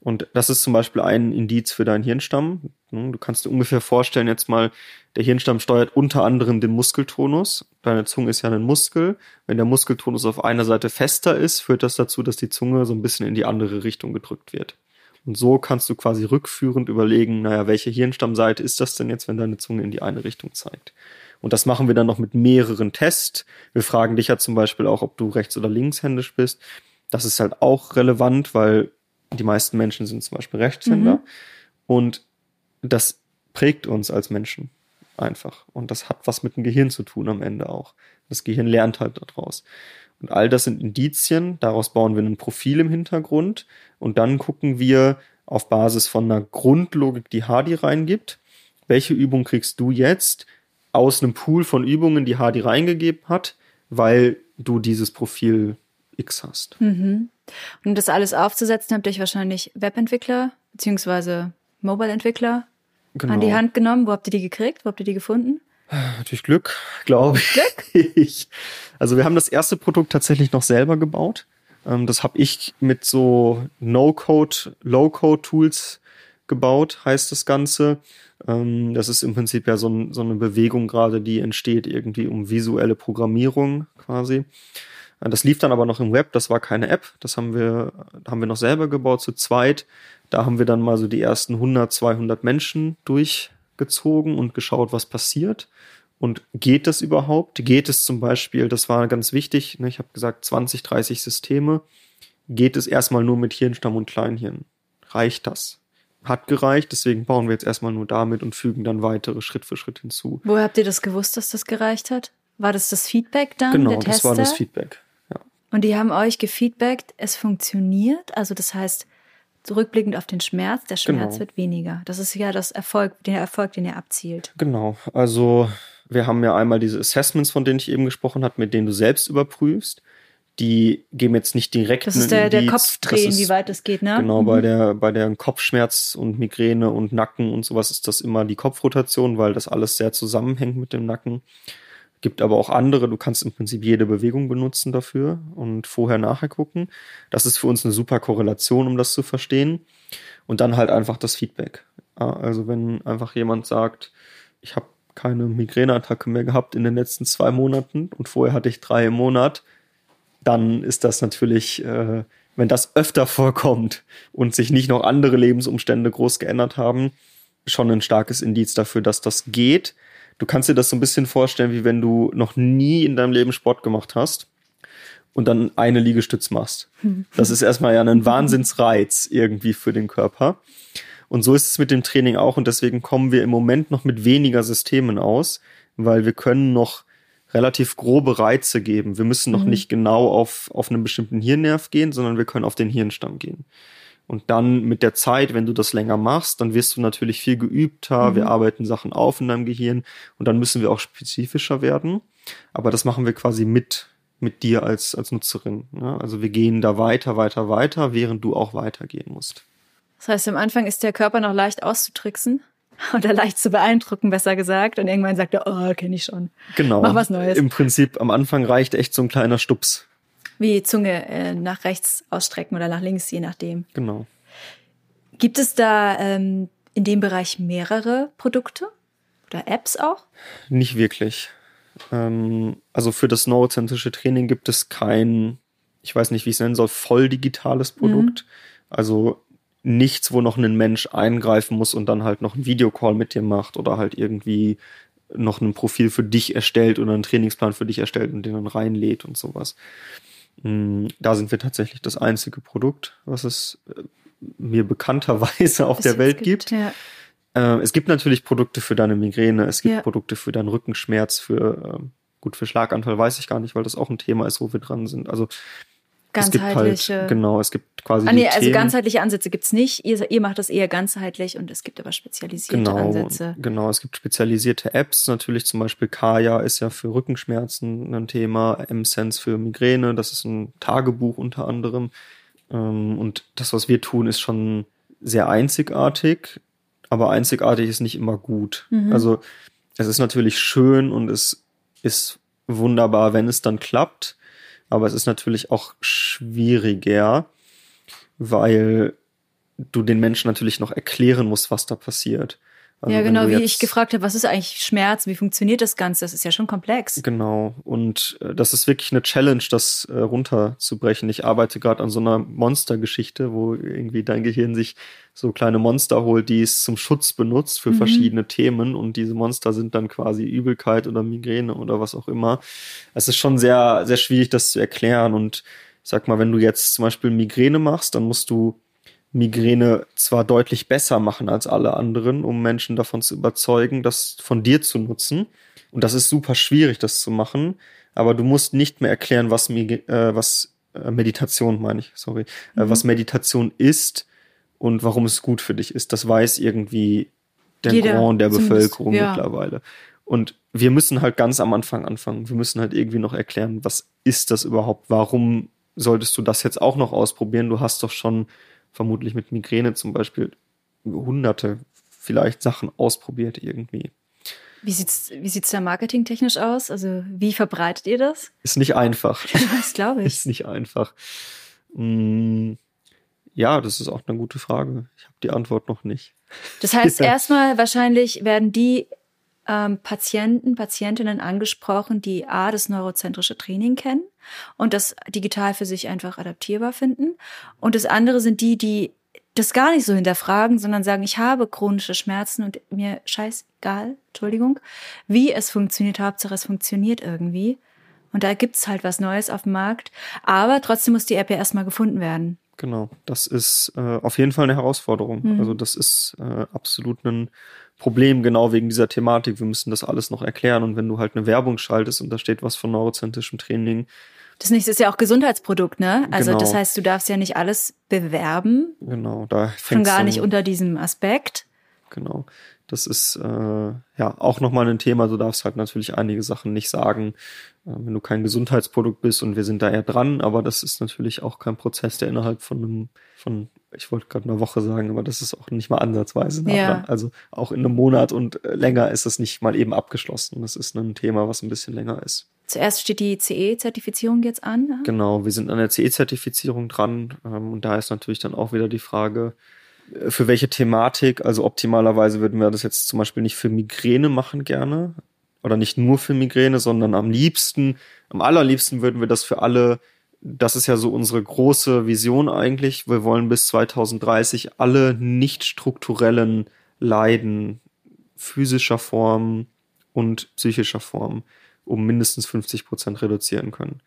Und das ist zum Beispiel ein Indiz für deinen Hirnstamm. Hm, du kannst dir ungefähr vorstellen, jetzt mal, der Hirnstamm steuert unter anderem den Muskeltonus. Deine Zunge ist ja ein Muskel. Wenn der Muskeltonus auf einer Seite fester ist, führt das dazu, dass die Zunge so ein bisschen in die andere Richtung gedrückt wird. Und so kannst du quasi rückführend überlegen, naja, welche Hirnstammseite ist das denn jetzt, wenn deine Zunge in die eine Richtung zeigt? Und das machen wir dann noch mit mehreren Tests. Wir fragen dich ja zum Beispiel auch, ob du rechts- oder linkshändisch bist. Das ist halt auch relevant, weil die meisten Menschen sind zum Beispiel Rechtshänder. Mhm. Und das prägt uns als Menschen einfach. Und das hat was mit dem Gehirn zu tun am Ende auch. Das Gehirn lernt halt daraus. Und all das sind Indizien, daraus bauen wir ein Profil im Hintergrund und dann gucken wir auf Basis von einer Grundlogik, die Hardy reingibt, welche Übung kriegst du jetzt aus einem Pool von Übungen, die Hardy reingegeben hat, weil du dieses Profil X hast. Mhm. Und um das alles aufzusetzen, habt ihr euch wahrscheinlich Webentwickler beziehungsweise Mobile-Entwickler genau. an die Hand genommen. Wo habt ihr die gekriegt? Wo habt ihr die gefunden? Natürlich Glück, glaube ich. Also wir haben das erste Produkt tatsächlich noch selber gebaut. Ähm, das habe ich mit so No-Code, Low-Code-Tools gebaut, heißt das Ganze. Ähm, das ist im Prinzip ja so, eine Bewegung gerade, die entsteht irgendwie um visuelle Programmierung quasi. Äh, das lief dann aber noch im Web, das war keine App, das haben wir, haben wir noch selber gebaut zu zweit. Da haben wir dann mal so die ersten 100, 200 Menschen durchgezogen und geschaut, was passiert. Und geht das überhaupt? Geht es zum Beispiel, das war ganz wichtig, ne, ich habe gesagt 20, 30 Systeme, geht es erstmal nur mit Hirnstamm und Kleinhirn? Reicht das? Hat gereicht, deswegen bauen wir jetzt erstmal nur damit und fügen dann weitere Schritt für Schritt hinzu. Wo habt ihr das gewusst, dass das gereicht hat? War das das Feedback dann? Genau, das war das Feedback. Und die haben euch gefeedbackt, es funktioniert. Also das heißt, zurückblickend auf den Schmerz, der Schmerz genau. wird weniger. Das ist ja das Erfolg, der Erfolg, den ihr abzielt. Genau. Also wir haben ja einmal diese Assessments, von denen ich eben gesprochen habe, mit denen du selbst überprüfst. Die geben jetzt nicht direkt. Das ist der, der Kopfdrehen, wie weit es geht, ne? Genau, mhm. bei der, bei der Kopfschmerz und Migräne und Nacken und sowas ist das immer die Kopfrotation, weil das alles sehr zusammenhängt mit dem Nacken. Gibt aber auch andere, du kannst im Prinzip jede Bewegung benutzen dafür und vorher nachher gucken. Das ist für uns eine super Korrelation, um das zu verstehen. Und dann halt einfach das Feedback. Also wenn einfach jemand sagt, ich habe keine Migräneattacke mehr gehabt in den letzten zwei Monaten und vorher hatte ich drei im Monat, dann ist das natürlich, äh, wenn das öfter vorkommt und sich nicht noch andere Lebensumstände groß geändert haben, schon ein starkes Indiz dafür, dass das geht du kannst dir das so ein bisschen vorstellen, wie wenn du noch nie in deinem Leben Sport gemacht hast und dann eine Liegestütz machst. Das ist erstmal ja ein Wahnsinnsreiz irgendwie für den Körper. Und so ist es mit dem Training auch und deswegen kommen wir im Moment noch mit weniger Systemen aus, weil wir können noch relativ grobe Reize geben. Wir müssen noch mhm. nicht genau auf, auf einen bestimmten Hirnnerv gehen, sondern wir können auf den Hirnstamm gehen. Und dann mit der Zeit, wenn du das länger machst, dann wirst du natürlich viel geübter. Mhm. Wir arbeiten Sachen auf in deinem Gehirn und dann müssen wir auch spezifischer werden. Aber das machen wir quasi mit, mit dir als, als Nutzerin. Ne? Also wir gehen da weiter, weiter, weiter, während du auch weitergehen musst. Das heißt, am Anfang ist der Körper noch leicht auszutricksen oder leicht zu beeindrucken, besser gesagt. Und irgendwann sagt er, oh, kenne ich schon. Genau. Mach was Neues. Im Prinzip am Anfang reicht echt so ein kleiner Stups wie Zunge äh, nach rechts ausstrecken oder nach links, je nachdem. Genau. Gibt es da ähm, in dem Bereich mehrere Produkte oder Apps auch? Nicht wirklich. Ähm, also für das neurozentrische Training gibt es kein, ich weiß nicht, wie ich es nennen soll, voll digitales Produkt. Mhm. Also nichts, wo noch ein Mensch eingreifen muss und dann halt noch einen Videocall mit dir macht oder halt irgendwie noch ein Profil für dich erstellt oder einen Trainingsplan für dich erstellt und den dann reinlädt und sowas. Mm, da sind wir tatsächlich das einzige Produkt, was es äh, mir bekannterweise auf es der Welt gibt. gibt. Ja. Äh, es gibt natürlich Produkte für deine Migräne, es gibt ja. Produkte für deinen Rückenschmerz, für ähm, gut für Schlaganfall weiß ich gar nicht, weil das auch ein Thema ist, wo wir dran sind. Also ganzheitliche. Es gibt halt, genau, es gibt quasi. Ah, nee, also ganzheitliche Ansätze gibt's nicht. Ihr, ihr macht das eher ganzheitlich und es gibt aber spezialisierte genau, Ansätze. Genau, es gibt spezialisierte Apps. Natürlich zum Beispiel Kaya ist ja für Rückenschmerzen ein Thema, M-Sense für Migräne, das ist ein Tagebuch unter anderem. Ähm, und das, was wir tun, ist schon sehr einzigartig, aber einzigartig ist nicht immer gut. Mhm. Also es ist natürlich schön und es ist wunderbar, wenn es dann klappt. Aber es ist natürlich auch schwieriger, weil du den Menschen natürlich noch erklären musst, was da passiert. Also ja, genau, wie ich gefragt habe, was ist eigentlich Schmerz, wie funktioniert das Ganze? Das ist ja schon komplex. Genau, und äh, das ist wirklich eine Challenge, das äh, runterzubrechen. Ich arbeite gerade an so einer Monstergeschichte, wo irgendwie dein Gehirn sich so kleine Monster holt, die es zum Schutz benutzt für mhm. verschiedene Themen und diese Monster sind dann quasi Übelkeit oder Migräne oder was auch immer. Es ist schon sehr, sehr schwierig, das zu erklären und ich sag mal, wenn du jetzt zum Beispiel Migräne machst, dann musst du Migräne zwar deutlich besser machen als alle anderen, um Menschen davon zu überzeugen, das von dir zu nutzen. Und das ist super schwierig, das zu machen. Aber du musst nicht mehr erklären, was, äh, was äh, Meditation meine ich, sorry, äh, mhm. was Meditation ist und warum es gut für dich ist. Das weiß irgendwie der Jeder Grand der Bevölkerung ja. mittlerweile. Und wir müssen halt ganz am Anfang anfangen. Wir müssen halt irgendwie noch erklären, was ist das überhaupt? Warum solltest du das jetzt auch noch ausprobieren? Du hast doch schon vermutlich mit Migräne zum Beispiel hunderte vielleicht Sachen ausprobiert irgendwie. Wie sieht's, wie sieht's da marketingtechnisch aus? Also wie verbreitet ihr das? Ist nicht einfach. Das glaube ich. Ist nicht einfach. Hm, ja, das ist auch eine gute Frage. Ich habe die Antwort noch nicht. Das heißt, erstmal wahrscheinlich werden die ähm, Patienten, Patientinnen angesprochen, die A, das neurozentrische Training kennen und das digital für sich einfach adaptierbar finden. Und das andere sind die, die das gar nicht so hinterfragen, sondern sagen, ich habe chronische Schmerzen und mir scheißegal, Entschuldigung, wie es funktioniert, Hauptsache es funktioniert irgendwie. Und da gibt's halt was Neues auf dem Markt. Aber trotzdem muss die App ja erstmal gefunden werden. Genau, das ist äh, auf jeden Fall eine Herausforderung. Mhm. Also das ist äh, absolut ein Problem, genau wegen dieser Thematik. Wir müssen das alles noch erklären. Und wenn du halt eine Werbung schaltest und da steht was von neurozentrischem Training. Das nächste ist ja auch Gesundheitsprodukt, ne? Also genau. das heißt, du darfst ja nicht alles bewerben. Genau, da fängt Schon gar nicht unter diesem Aspekt. Genau. Das ist äh, ja auch nochmal ein Thema. Du darfst halt natürlich einige Sachen nicht sagen, äh, wenn du kein Gesundheitsprodukt bist und wir sind da eher dran, aber das ist natürlich auch kein Prozess, der innerhalb von einem, von, ich wollte gerade eine Woche sagen, aber das ist auch nicht mal ansatzweise nah ja. Also auch in einem Monat und äh, länger ist es nicht mal eben abgeschlossen. Das ist ein Thema, was ein bisschen länger ist. Zuerst steht die CE-Zertifizierung jetzt an. Genau, wir sind an der CE-Zertifizierung dran. Ähm, und da ist natürlich dann auch wieder die Frage, für welche Thematik. Also optimalerweise würden wir das jetzt zum Beispiel nicht für Migräne machen gerne. Oder nicht nur für Migräne, sondern am liebsten, am allerliebsten würden wir das für alle, das ist ja so unsere große Vision eigentlich. Wir wollen bis 2030 alle nicht strukturellen Leiden physischer Form und psychischer Form um mindestens 50 Prozent reduzieren können.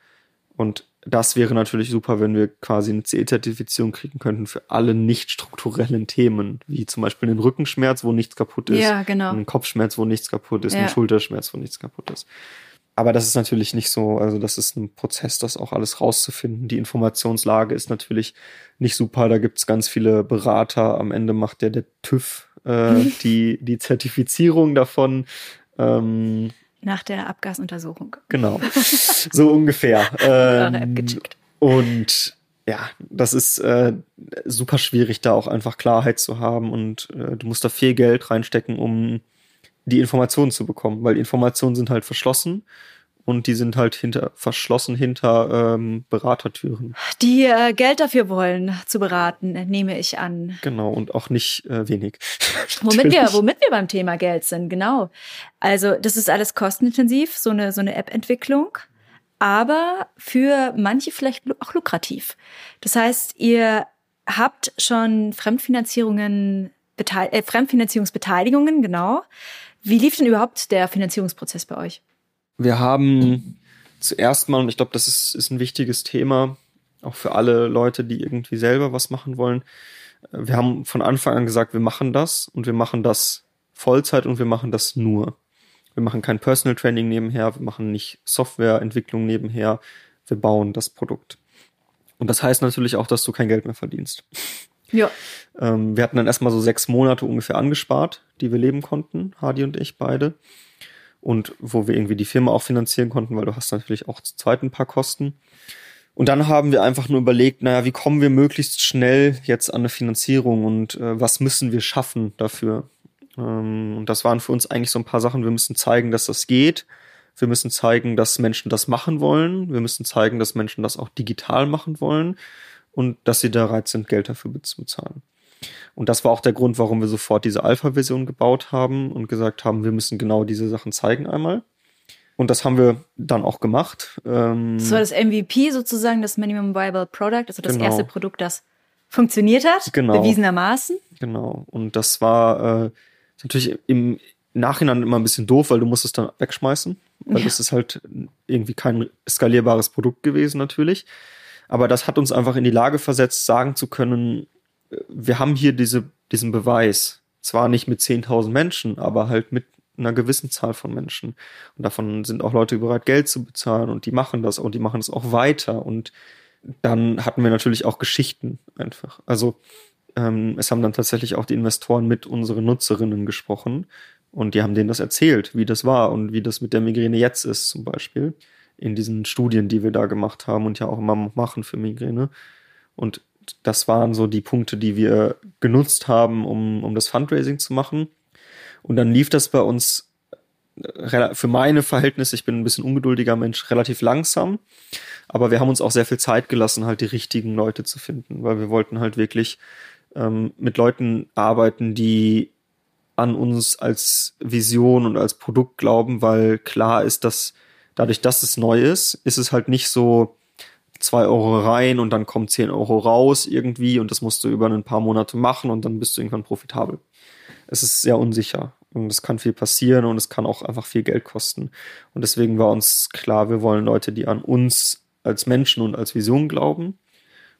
Und das wäre natürlich super, wenn wir quasi eine CE-Zertifizierung kriegen könnten für alle nicht strukturellen Themen, wie zum Beispiel den Rückenschmerz, wo nichts kaputt ist, ja, genau. einen Kopfschmerz, wo nichts kaputt ist, ja. einen Schulterschmerz, wo nichts kaputt ist. Aber das ist natürlich nicht so, also das ist ein Prozess, das auch alles rauszufinden. Die Informationslage ist natürlich nicht super, da gibt's ganz viele Berater. Am Ende macht der der TÜV äh, die, die Zertifizierung davon. Ähm, nach der Abgasuntersuchung. Genau. So ungefähr. ähm, gecheckt. Und ja, das ist äh, super schwierig, da auch einfach Klarheit zu haben und äh, du musst da viel Geld reinstecken, um die Informationen zu bekommen, weil Informationen sind halt verschlossen und die sind halt hinter verschlossen hinter ähm, Beratertüren. Die äh, Geld dafür wollen zu beraten, nehme ich an. Genau und auch nicht äh, wenig. womit wir, womit wir beim Thema Geld sind, genau. Also das ist alles kostenintensiv, so eine so eine App-Entwicklung, aber für manche vielleicht auch lukrativ. Das heißt, ihr habt schon Fremdfinanzierungen, äh, Fremdfinanzierungsbeteiligungen, genau. Wie lief denn überhaupt der Finanzierungsprozess bei euch? Wir haben zuerst mal, und ich glaube, das ist, ist ein wichtiges Thema, auch für alle Leute, die irgendwie selber was machen wollen. Wir haben von Anfang an gesagt, wir machen das und wir machen das Vollzeit und wir machen das nur. Wir machen kein Personal Training nebenher, wir machen nicht Softwareentwicklung nebenher, wir bauen das Produkt. Und das heißt natürlich auch, dass du kein Geld mehr verdienst. Ja. Ähm, wir hatten dann erstmal so sechs Monate ungefähr angespart, die wir leben konnten, Hadi und ich beide. Und wo wir irgendwie die Firma auch finanzieren konnten, weil du hast natürlich auch zu zweit ein paar Kosten. Und dann haben wir einfach nur überlegt, naja, wie kommen wir möglichst schnell jetzt an eine Finanzierung und äh, was müssen wir schaffen dafür? Ähm, und das waren für uns eigentlich so ein paar Sachen. Wir müssen zeigen, dass das geht. Wir müssen zeigen, dass Menschen das machen wollen. Wir müssen zeigen, dass Menschen das auch digital machen wollen und dass sie bereit sind, Geld dafür zu bezahlen. Und das war auch der Grund, warum wir sofort diese Alpha-Version gebaut haben und gesagt haben, wir müssen genau diese Sachen zeigen einmal. Und das haben wir dann auch gemacht. Ähm, das war das MVP sozusagen, das Minimum Viable Product, also das genau. erste Produkt, das funktioniert hat, genau. bewiesenermaßen. Genau. Und das war äh, natürlich im Nachhinein immer ein bisschen doof, weil du musst es dann wegschmeißen. Weil ja. das ist halt irgendwie kein skalierbares Produkt gewesen natürlich. Aber das hat uns einfach in die Lage versetzt, sagen zu können, wir haben hier diese, diesen Beweis. Zwar nicht mit 10.000 Menschen, aber halt mit einer gewissen Zahl von Menschen. Und davon sind auch Leute bereit, Geld zu bezahlen und die machen das und die machen das auch weiter. Und dann hatten wir natürlich auch Geschichten einfach. Also ähm, es haben dann tatsächlich auch die Investoren mit unseren Nutzerinnen gesprochen und die haben denen das erzählt, wie das war und wie das mit der Migräne jetzt ist zum Beispiel in diesen Studien, die wir da gemacht haben und ja auch immer machen für Migräne. Und das waren so die Punkte, die wir genutzt haben, um, um das Fundraising zu machen. Und dann lief das bei uns äh, für meine Verhältnisse, ich bin ein bisschen ungeduldiger Mensch, relativ langsam. Aber wir haben uns auch sehr viel Zeit gelassen, halt die richtigen Leute zu finden, weil wir wollten halt wirklich ähm, mit Leuten arbeiten, die an uns als Vision und als Produkt glauben, weil klar ist, dass dadurch, dass es neu ist, ist es halt nicht so zwei Euro rein und dann kommen zehn Euro raus irgendwie und das musst du über ein paar Monate machen und dann bist du irgendwann profitabel. Es ist sehr unsicher und es kann viel passieren und es kann auch einfach viel Geld kosten. Und deswegen war uns klar, wir wollen Leute, die an uns als Menschen und als Vision glauben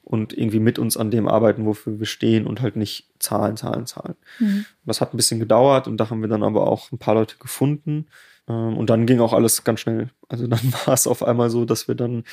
und irgendwie mit uns an dem arbeiten, wofür wir stehen und halt nicht Zahlen, Zahlen, Zahlen. Mhm. Das hat ein bisschen gedauert und da haben wir dann aber auch ein paar Leute gefunden ähm, und dann ging auch alles ganz schnell. Also dann war es auf einmal so, dass wir dann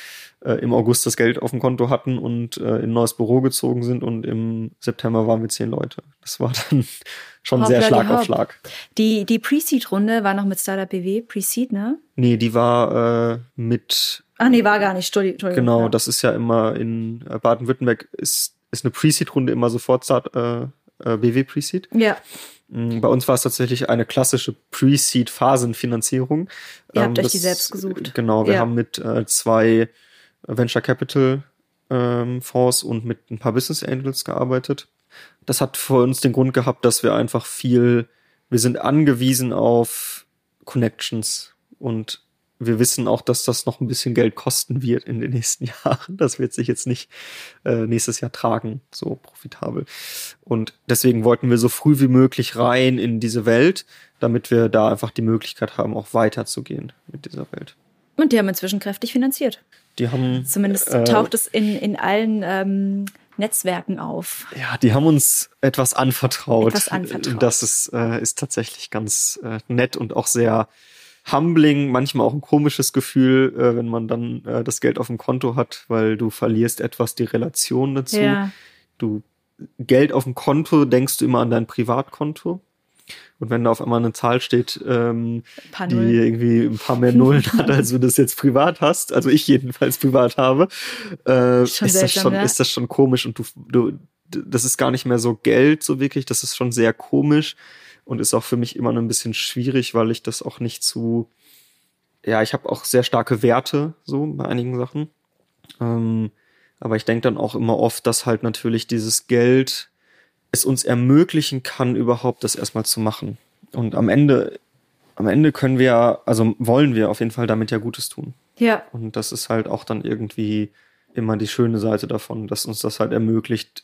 äh, im August das Geld auf dem Konto hatten und äh, in ein neues Büro gezogen sind und im September waren wir zehn Leute. Das war dann schon Hopp, sehr Schlag auf Schlag. Die, die Pre-Seed-Runde war noch mit Startup BW, Pre-Seed, ne? Nee, die war äh, mit. Ach nee, war gar nicht. Entschuldigung. Genau, ja. das ist ja immer in äh, Baden-Württemberg ist, ist eine Pre-Seed-Runde immer sofort Start, äh, äh BW Pre-Seed. Ja. Mm, bei uns war es tatsächlich eine klassische Pre-Seed-Phasenfinanzierung. Ihr habt ähm, euch die selbst gesucht. Genau, wir ja. haben mit äh, zwei Venture Capital ähm, Fonds und mit ein paar Business Angels gearbeitet. Das hat für uns den Grund gehabt, dass wir einfach viel, wir sind angewiesen auf Connections und wir wissen auch, dass das noch ein bisschen Geld kosten wird in den nächsten Jahren. Das wird sich jetzt nicht äh, nächstes Jahr tragen, so profitabel. Und deswegen wollten wir so früh wie möglich rein in diese Welt, damit wir da einfach die Möglichkeit haben, auch weiterzugehen mit dieser Welt. Und die haben inzwischen kräftig finanziert. Die haben. Zumindest äh, taucht es in, in allen ähm, Netzwerken auf. Ja, die haben uns etwas anvertraut. Etwas anvertraut. Das ist, äh, ist tatsächlich ganz äh, nett und auch sehr humbling, manchmal auch ein komisches Gefühl, äh, wenn man dann äh, das Geld auf dem Konto hat, weil du verlierst etwas die Relation dazu. Ja. Du Geld auf dem Konto denkst du immer an dein Privatkonto. Und wenn da auf einmal eine Zahl steht, ähm, die irgendwie ein paar mehr Nullen hat, als du das jetzt privat hast, also ich jedenfalls privat habe, äh, ist, das schon, ja. ist das schon komisch und du, du, das ist gar nicht mehr so Geld so wirklich, das ist schon sehr komisch und ist auch für mich immer ein bisschen schwierig, weil ich das auch nicht zu, ja, ich habe auch sehr starke Werte so bei einigen Sachen. Ähm, aber ich denke dann auch immer oft, dass halt natürlich dieses Geld es uns ermöglichen kann, überhaupt das erstmal zu machen. Und am Ende, am Ende können wir, also wollen wir auf jeden Fall damit ja Gutes tun. Ja. Und das ist halt auch dann irgendwie immer die schöne Seite davon, dass uns das halt ermöglicht,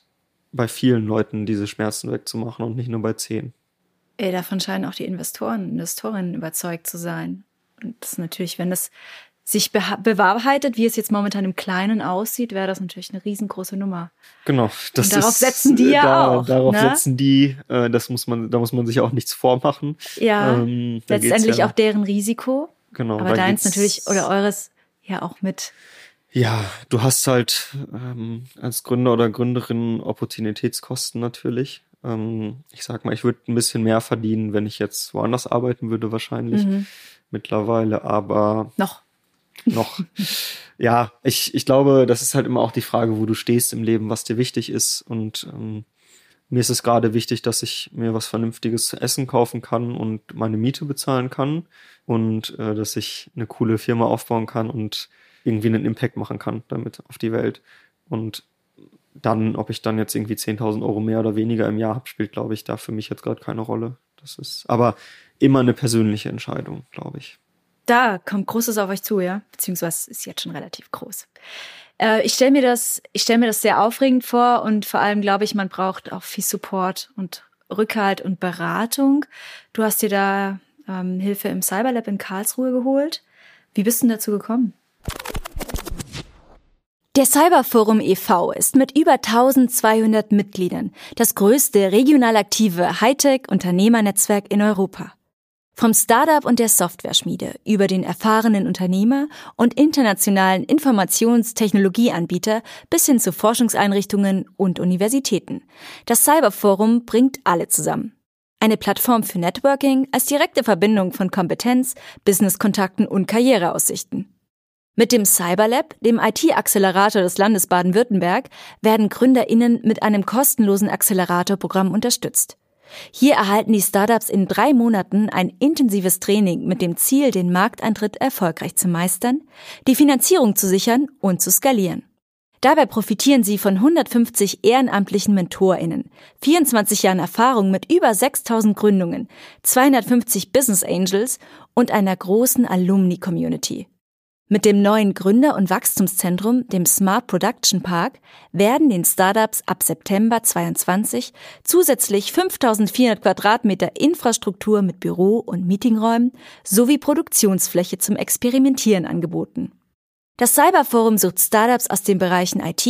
bei vielen Leuten diese Schmerzen wegzumachen und nicht nur bei zehn. Ey, davon scheinen auch die Investoren, Investorinnen überzeugt zu sein. Und das ist natürlich, wenn es sich bewahrheitet, wie es jetzt momentan im Kleinen aussieht, wäre das natürlich eine riesengroße Nummer. Genau. Das Und darauf ist, setzen die ja da, auch. Darauf ne? setzen die, äh, das muss man, da muss man sich auch nichts vormachen. Ja. Ähm, letztendlich ja, auch deren Risiko. Genau. Aber deins natürlich oder eures ja auch mit Ja, du hast halt ähm, als Gründer oder Gründerin Opportunitätskosten natürlich. Ähm, ich sag mal, ich würde ein bisschen mehr verdienen, wenn ich jetzt woanders arbeiten würde, wahrscheinlich mhm. mittlerweile, aber. Noch. Noch. ja, ich, ich glaube, das ist halt immer auch die Frage, wo du stehst im Leben, was dir wichtig ist. Und ähm, mir ist es gerade wichtig, dass ich mir was Vernünftiges zu essen kaufen kann und meine Miete bezahlen kann und äh, dass ich eine coole Firma aufbauen kann und irgendwie einen Impact machen kann damit auf die Welt. Und dann, ob ich dann jetzt irgendwie 10.000 Euro mehr oder weniger im Jahr habe, spielt, glaube ich, da für mich jetzt gerade keine Rolle. Das ist aber immer eine persönliche Entscheidung, glaube ich. Da kommt Großes auf euch zu, ja? Beziehungsweise ist jetzt schon relativ groß. Äh, ich stelle mir das, ich stelle mir das sehr aufregend vor und vor allem glaube ich, man braucht auch viel Support und Rückhalt und Beratung. Du hast dir da ähm, Hilfe im Cyberlab in Karlsruhe geholt. Wie bist du dazu gekommen? Der Cyberforum e.V. ist mit über 1200 Mitgliedern das größte regional aktive Hightech-Unternehmernetzwerk in Europa. Vom Startup und der Softwareschmiede über den erfahrenen Unternehmer und internationalen Informationstechnologieanbieter bis hin zu Forschungseinrichtungen und Universitäten. Das Cyberforum bringt alle zusammen. Eine Plattform für Networking als direkte Verbindung von Kompetenz, Businesskontakten und Karriereaussichten. Mit dem Cyberlab, dem IT-Accelerator des Landes Baden-Württemberg, werden GründerInnen mit einem kostenlosen Accelerator-Programm unterstützt. Hier erhalten die Startups in drei Monaten ein intensives Training mit dem Ziel, den Markteintritt erfolgreich zu meistern, die Finanzierung zu sichern und zu skalieren. Dabei profitieren sie von 150 ehrenamtlichen MentorInnen, 24 Jahren Erfahrung mit über 6000 Gründungen, 250 Business Angels und einer großen Alumni-Community. Mit dem neuen Gründer- und Wachstumszentrum, dem Smart Production Park, werden den Startups ab September 22 zusätzlich 5400 Quadratmeter Infrastruktur mit Büro- und Meetingräumen sowie Produktionsfläche zum Experimentieren angeboten. Das Cyberforum sucht Startups aus den Bereichen IT,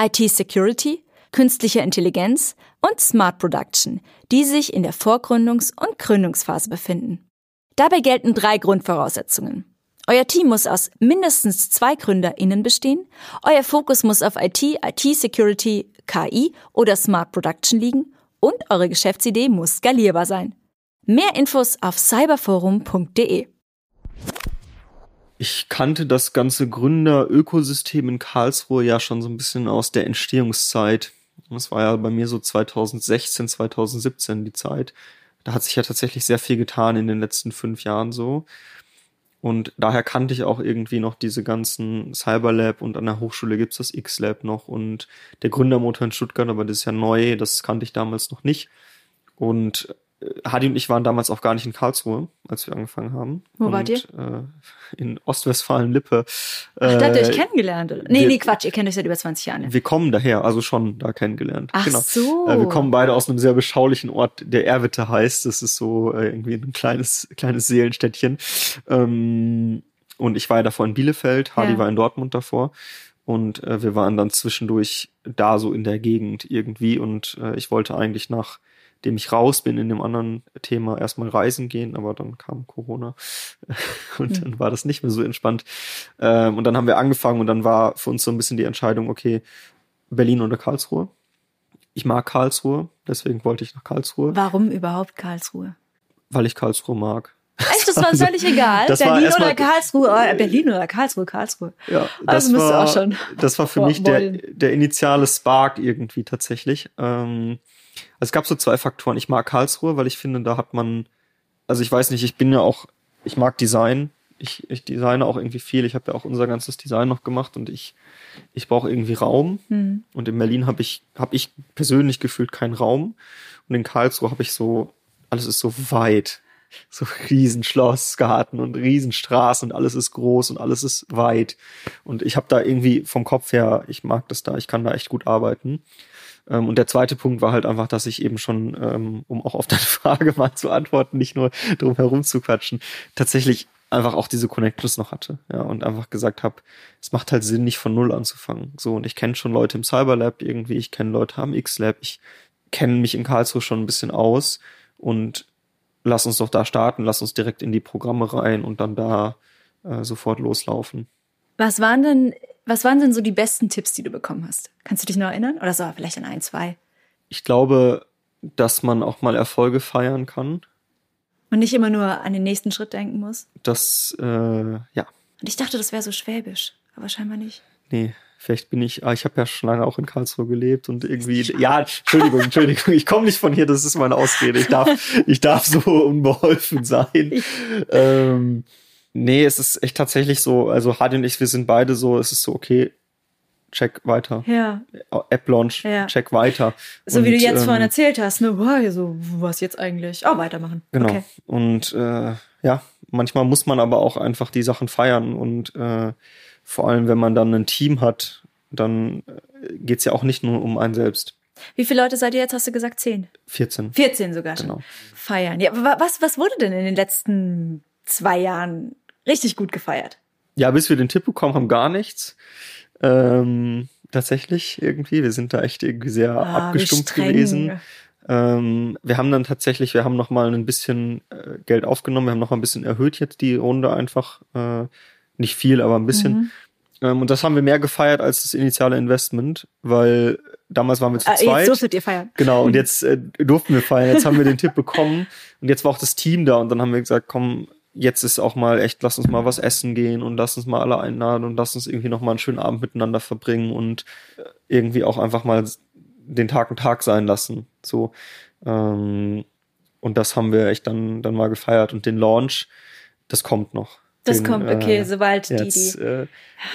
IT-Security, künstliche Intelligenz und Smart Production, die sich in der Vorgründungs- und Gründungsphase befinden. Dabei gelten drei Grundvoraussetzungen. Euer Team muss aus mindestens zwei GründerInnen bestehen. Euer Fokus muss auf IT, IT-Security, KI oder Smart Production liegen. Und eure Geschäftsidee muss skalierbar sein. Mehr Infos auf cyberforum.de. Ich kannte das ganze Gründer-Ökosystem in Karlsruhe ja schon so ein bisschen aus der Entstehungszeit. Das war ja bei mir so 2016, 2017 die Zeit. Da hat sich ja tatsächlich sehr viel getan in den letzten fünf Jahren so. Und daher kannte ich auch irgendwie noch diese ganzen Cyberlab und an der Hochschule gibt's das X-Lab noch und der Gründermotor in Stuttgart, aber das ist ja neu, das kannte ich damals noch nicht. Und Hadi und ich waren damals auch gar nicht in Karlsruhe, als wir angefangen haben. Wo und, wart ihr? Äh, in Ostwestfalen-Lippe. Ach, da habt ihr euch äh, kennengelernt? Oder? Nee, wir, nee, Quatsch, ihr kennt euch seit über 20 Jahren. Wir kommen daher, also schon da kennengelernt. Ach genau. so. Äh, wir kommen beide aus einem sehr beschaulichen Ort, der Erwitte heißt. Das ist so äh, irgendwie ein kleines, kleines Seelenstädtchen. Ähm, und ich war ja davor in Bielefeld, Hadi ja. war in Dortmund davor. Und äh, wir waren dann zwischendurch da so in der Gegend irgendwie. Und äh, ich wollte eigentlich nach dem ich raus bin in dem anderen Thema, erstmal reisen gehen, aber dann kam Corona und dann war das nicht mehr so entspannt. Ähm, und dann haben wir angefangen und dann war für uns so ein bisschen die Entscheidung, okay, Berlin oder Karlsruhe. Ich mag Karlsruhe, deswegen wollte ich nach Karlsruhe. Warum überhaupt Karlsruhe? Weil ich Karlsruhe mag. Echt, das war völlig egal. Das Berlin oder Karlsruhe, äh, Berlin oder Karlsruhe, Karlsruhe. Ja, das also war, auch schon das war für mich der, der initiale Spark irgendwie tatsächlich. Ähm, also es gab so zwei Faktoren. Ich mag Karlsruhe, weil ich finde, da hat man, also ich weiß nicht, ich bin ja auch, ich mag Design. Ich, ich designe auch irgendwie viel. Ich habe ja auch unser ganzes Design noch gemacht und ich, ich brauche irgendwie Raum. Mhm. Und in Berlin habe ich, habe ich persönlich gefühlt keinen Raum. Und in Karlsruhe habe ich so, alles ist so weit. So Riesenschlossgarten und Riesenstraßen und alles ist groß und alles ist weit. Und ich habe da irgendwie vom Kopf her, ich mag das da, ich kann da echt gut arbeiten. Ähm, und der zweite Punkt war halt einfach, dass ich eben schon, ähm, um auch auf deine Frage mal zu antworten, nicht nur drum herum zu quatschen, tatsächlich einfach auch diese Connections noch hatte, ja, und einfach gesagt habe, es macht halt Sinn, nicht von null anzufangen. So, und ich kenne schon Leute im Cyberlab irgendwie, ich kenne Leute am X-Lab, ich kenne mich in Karlsruhe schon ein bisschen aus und lass uns doch da starten, lass uns direkt in die Programme rein und dann da äh, sofort loslaufen. Was waren denn Was waren denn so die besten Tipps, die du bekommen hast? Kannst du dich noch erinnern? Oder so, vielleicht an ein, zwei? Ich glaube, dass man auch mal Erfolge feiern kann. Und nicht immer nur an den nächsten Schritt denken muss? Das, äh, ja. Und ich dachte, das wäre so schwäbisch, aber scheinbar nicht. Nee, vielleicht bin ich, ah, ich habe ja schon lange auch in Karlsruhe gelebt und irgendwie, ja, Entschuldigung, Entschuldigung, ich komme nicht von hier, das ist meine Ausrede. Ich darf, ich darf so unbeholfen sein. Ähm, nee, es ist echt tatsächlich so, also Hardy und ich, wir sind beide so, es ist so, okay, check weiter. Ja. App Launch, Ja. check weiter. So Und, wie du jetzt ähm, vorhin erzählt hast, ne? Wow, so, was jetzt eigentlich? Oh, weitermachen. Genau. Okay. Und äh, ja, manchmal muss man aber auch einfach die Sachen feiern. Und äh, vor allem, wenn man dann ein Team hat, dann äh, geht's ja auch nicht nur um einen selbst. Wie viele Leute seid ihr jetzt, hast du gesagt? Zehn? 14. 14 sogar schon. Genau. Feiern. Ja, wa- was, was wurde denn in den letzten zwei Jahren richtig gut gefeiert? Ja, bis wir den Tipp bekommen haben, gar nichts. Ähm, tatsächlich irgendwie. Wir sind da echt irgendwie sehr Ah, abgestumpft gewesen. Ähm, wir haben dann tatsächlich, wir haben noch mal ein bisschen äh, Geld aufgenommen, wir haben noch mal ein bisschen erhöht jetzt die Runde einfach. Äh, nicht viel, aber ein bisschen. Mhm. Ähm, und das haben wir mehr gefeiert als das initiale Investment, weil damals waren wir zu Ah, zweit. jetzt durftet ihr feiern. Genau, und jetzt äh, durften wir feiern. Jetzt haben wir den Tipp bekommen und jetzt war auch das Team da und dann haben wir gesagt, komm, jetzt ist auch mal echt, lass uns mal was essen gehen und lass uns mal alle einladen und lass uns irgendwie noch mal einen schönen Abend miteinander verbringen und äh, irgendwie auch einfach mal den Tag ein Tag sein lassen. So. Ähm, und das haben wir echt dann, dann mal gefeiert. Und den Launch, das kommt noch. Das den, kommt, okay, äh, sobald die, jetzt, die äh,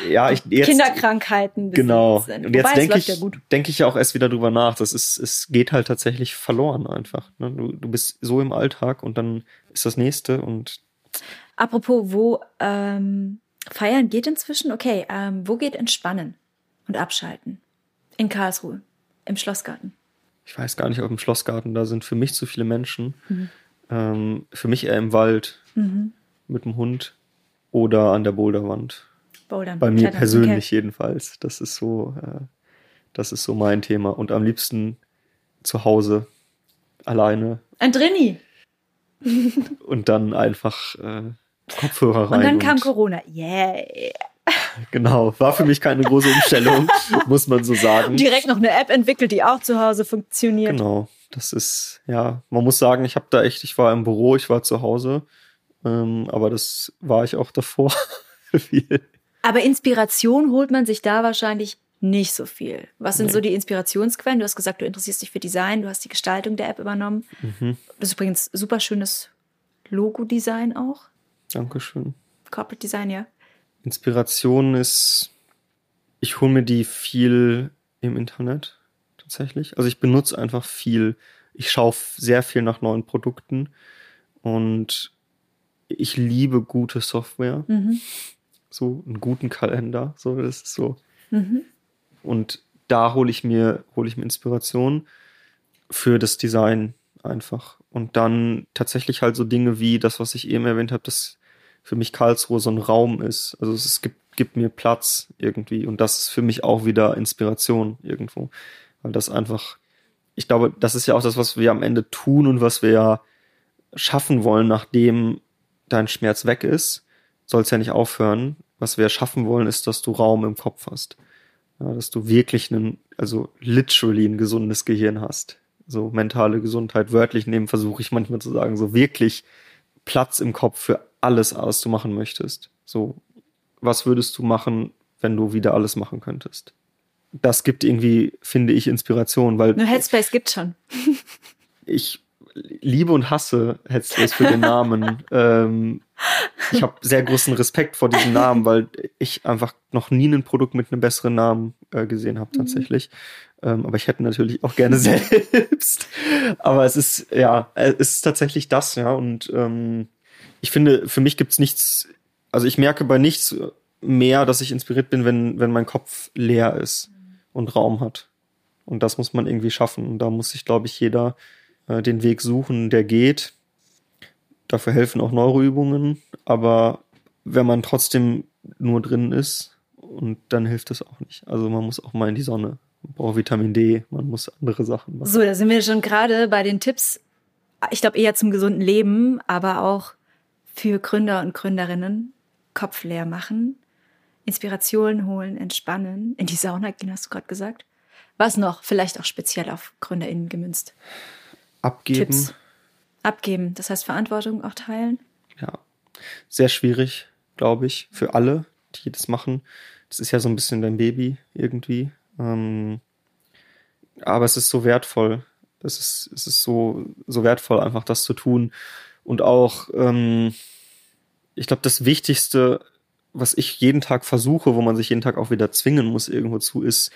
ja, ich, jetzt, Kinderkrankheiten Genau. sind. Und jetzt denke ich, ja denke ich ja auch erst wieder drüber nach. Das ist, es geht halt tatsächlich verloren einfach. Ne? Du, du bist so im Alltag und dann ist das nächste und Apropos, wo ähm, feiern geht inzwischen? Okay, ähm, wo geht entspannen und abschalten? In Karlsruhe, im Schlossgarten. ich weiß gar nicht, ob im Schlossgarten da sind für mich zu viele Menschen. Mhm. Ähm, für mich eher im Wald mit dem Hund oder an der Boulderwand. Bouldern. Bei mir Klettern. persönlich jedenfalls. Das ist so, äh, das ist so mein Thema. Und am liebsten zu Hause alleine Okay. Ein Drini. und dann einfach äh, Kopfhörer rein. Und dann kam Corona. Yeah. Genau, war für mich keine große Umstellung, muss man so sagen. Direkt noch eine App entwickelt, die auch zu Hause funktioniert. Genau, das ist, ja, man muss sagen, ich habe da echt, ich war im Büro, ich war zu Hause, ähm, aber das war ich auch davor viel. Aber Inspiration holt man sich da wahrscheinlich nicht so viel. Was sind Nee. so die Inspirationsquellen? Du hast gesagt, du interessierst dich für Design, du hast die Gestaltung der App übernommen. Mhm. Das ist übrigens super schönes Logo-Design auch. Dankeschön. Corporate Design, ja. Inspiration ist, ich hole mir die viel im Internet tatsächlich. Also ich benutze einfach viel. Ich schaue sehr viel nach neuen Produkten und ich liebe gute Software. Mhm. So einen guten Kalender. So, das ist so. Mhm. Und da hole ich mir, hole ich mir Inspiration für das Design einfach. Und dann tatsächlich halt so Dinge wie das, was ich eben erwähnt habe, dass für mich Karlsruhe so ein Raum ist. Also es, gibt, gibt mir Platz irgendwie. Und das ist für mich auch wieder Inspiration irgendwo. Weil das einfach, ich glaube, das ist ja auch das, was wir am Ende tun und was wir ja schaffen wollen, nachdem dein Schmerz weg ist, soll es ja nicht aufhören. Was wir schaffen wollen, ist, dass du Raum im Kopf hast. Ja, dass du wirklich einen, also literally ein gesundes Gehirn hast. So mentale Gesundheit, wörtlich nehmen, versuche ich manchmal zu sagen, so wirklich Platz im Kopf für alles, was du machen möchtest. So, was würdest du machen, wenn du wieder alles machen könntest? Das gibt irgendwie, finde ich, Inspiration, weil Nur Headspace gibt's schon. ich liebe und hasse Headspace für den Namen. ähm, ich habe sehr großen Respekt vor diesem Namen, weil ich einfach noch nie ein Produkt mit einem besseren Namen äh, gesehen habe tatsächlich. Ähm, aber ich hätte natürlich auch gerne selbst. aber es ist ja, es ist tatsächlich das, ja. Und ähm, ich finde, für mich gibt's nichts. Also ich merke bei nichts mehr, dass ich inspiriert bin, wenn wenn mein Kopf leer ist und Raum hat. Und das muss man irgendwie schaffen. Und da muss sich, glaube ich, jeder äh, den Weg suchen, der geht. Dafür helfen auch Neuroübungen, aber wenn man trotzdem nur drin ist, und dann hilft das auch nicht. Also man muss auch mal in die Sonne. Man braucht Vitamin D, man muss andere Sachen machen. So, da sind wir schon gerade bei den Tipps. Ich glaube eher zum gesunden Leben, aber auch für Gründer und Gründerinnen Kopf leer machen, Inspiration holen, entspannen, in die Sauna gehen, hast du gerade gesagt. Was noch? Vielleicht auch speziell auf GründerInnen gemünzt. Abgeben. Tipps. Abgeben, das heißt Verantwortung auch teilen. Ja, sehr schwierig, glaube ich, für alle, die das machen. Das ist ja so ein bisschen dein Baby irgendwie. Ähm, aber es ist so wertvoll. Es ist, es ist so, so wertvoll, einfach das zu tun. Und auch, ähm, ich glaube, das Wichtigste, was ich jeden Tag versuche, wo man sich jeden Tag auch wieder zwingen muss irgendwo zu, ist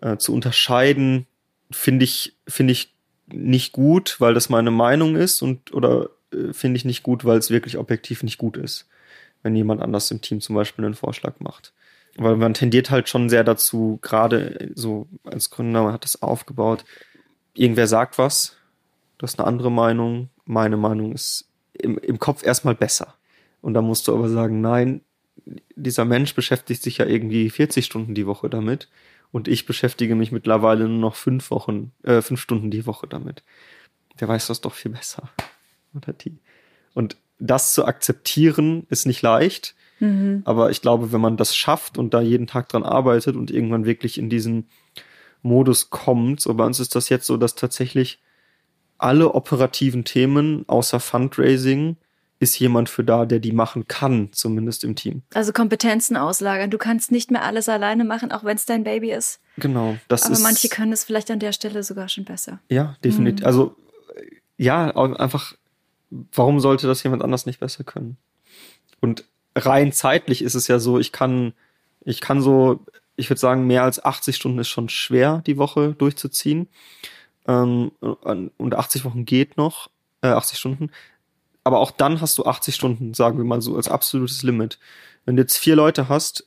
äh, zu unterscheiden, finde ich, finde ich nicht gut, weil das meine Meinung ist und oder äh, finde ich nicht gut, weil es wirklich objektiv nicht gut ist, wenn jemand anders im Team zum Beispiel einen Vorschlag macht. Weil man tendiert halt schon sehr dazu, gerade so als Gründer, man hat das aufgebaut, irgendwer sagt was, du hast eine andere Meinung, meine Meinung ist im, im Kopf erstmal besser. Und da musst du aber sagen, nein, dieser Mensch beschäftigt sich ja irgendwie 40 Stunden die Woche damit und ich beschäftige mich mittlerweile nur noch fünf Wochen, äh, fünf Stunden die Woche damit. Der weiß das doch viel besser. Oder die. Und das zu akzeptieren ist nicht leicht. Mhm. Aber ich glaube, wenn man das schafft und da jeden Tag dran arbeitet und irgendwann wirklich in diesen Modus kommt, so bei uns ist das jetzt so, dass tatsächlich alle operativen Themen außer Fundraising ist jemand für da, der die machen kann, zumindest im Team. Also Kompetenzen auslagern. Du kannst nicht mehr alles alleine machen, auch wenn es dein Baby ist. Genau, das Aber ist. Aber manche können es vielleicht an der Stelle sogar schon besser. Ja, definitiv. Mhm. Also ja, einfach, warum sollte das jemand anders nicht besser können? Und rein zeitlich ist es ja so, ich kann, ich kann so, ich würde sagen, mehr als 80 Stunden ist schon schwer, die Woche durchzuziehen. Ähm, und 80 Wochen geht noch, äh, 80 Stunden aber auch dann hast du 80 Stunden, sagen wir mal so, als absolutes Limit. Wenn du jetzt vier Leute hast,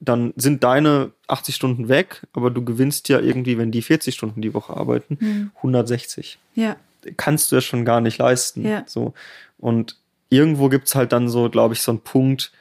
dann sind deine 80 Stunden weg, aber du gewinnst ja irgendwie, wenn die 40 Stunden die Woche arbeiten, mhm. 160. Ja. Kannst du ja schon gar nicht leisten. Ja. So. Und irgendwo gibt's halt dann so, glaube ich, so einen Punkt.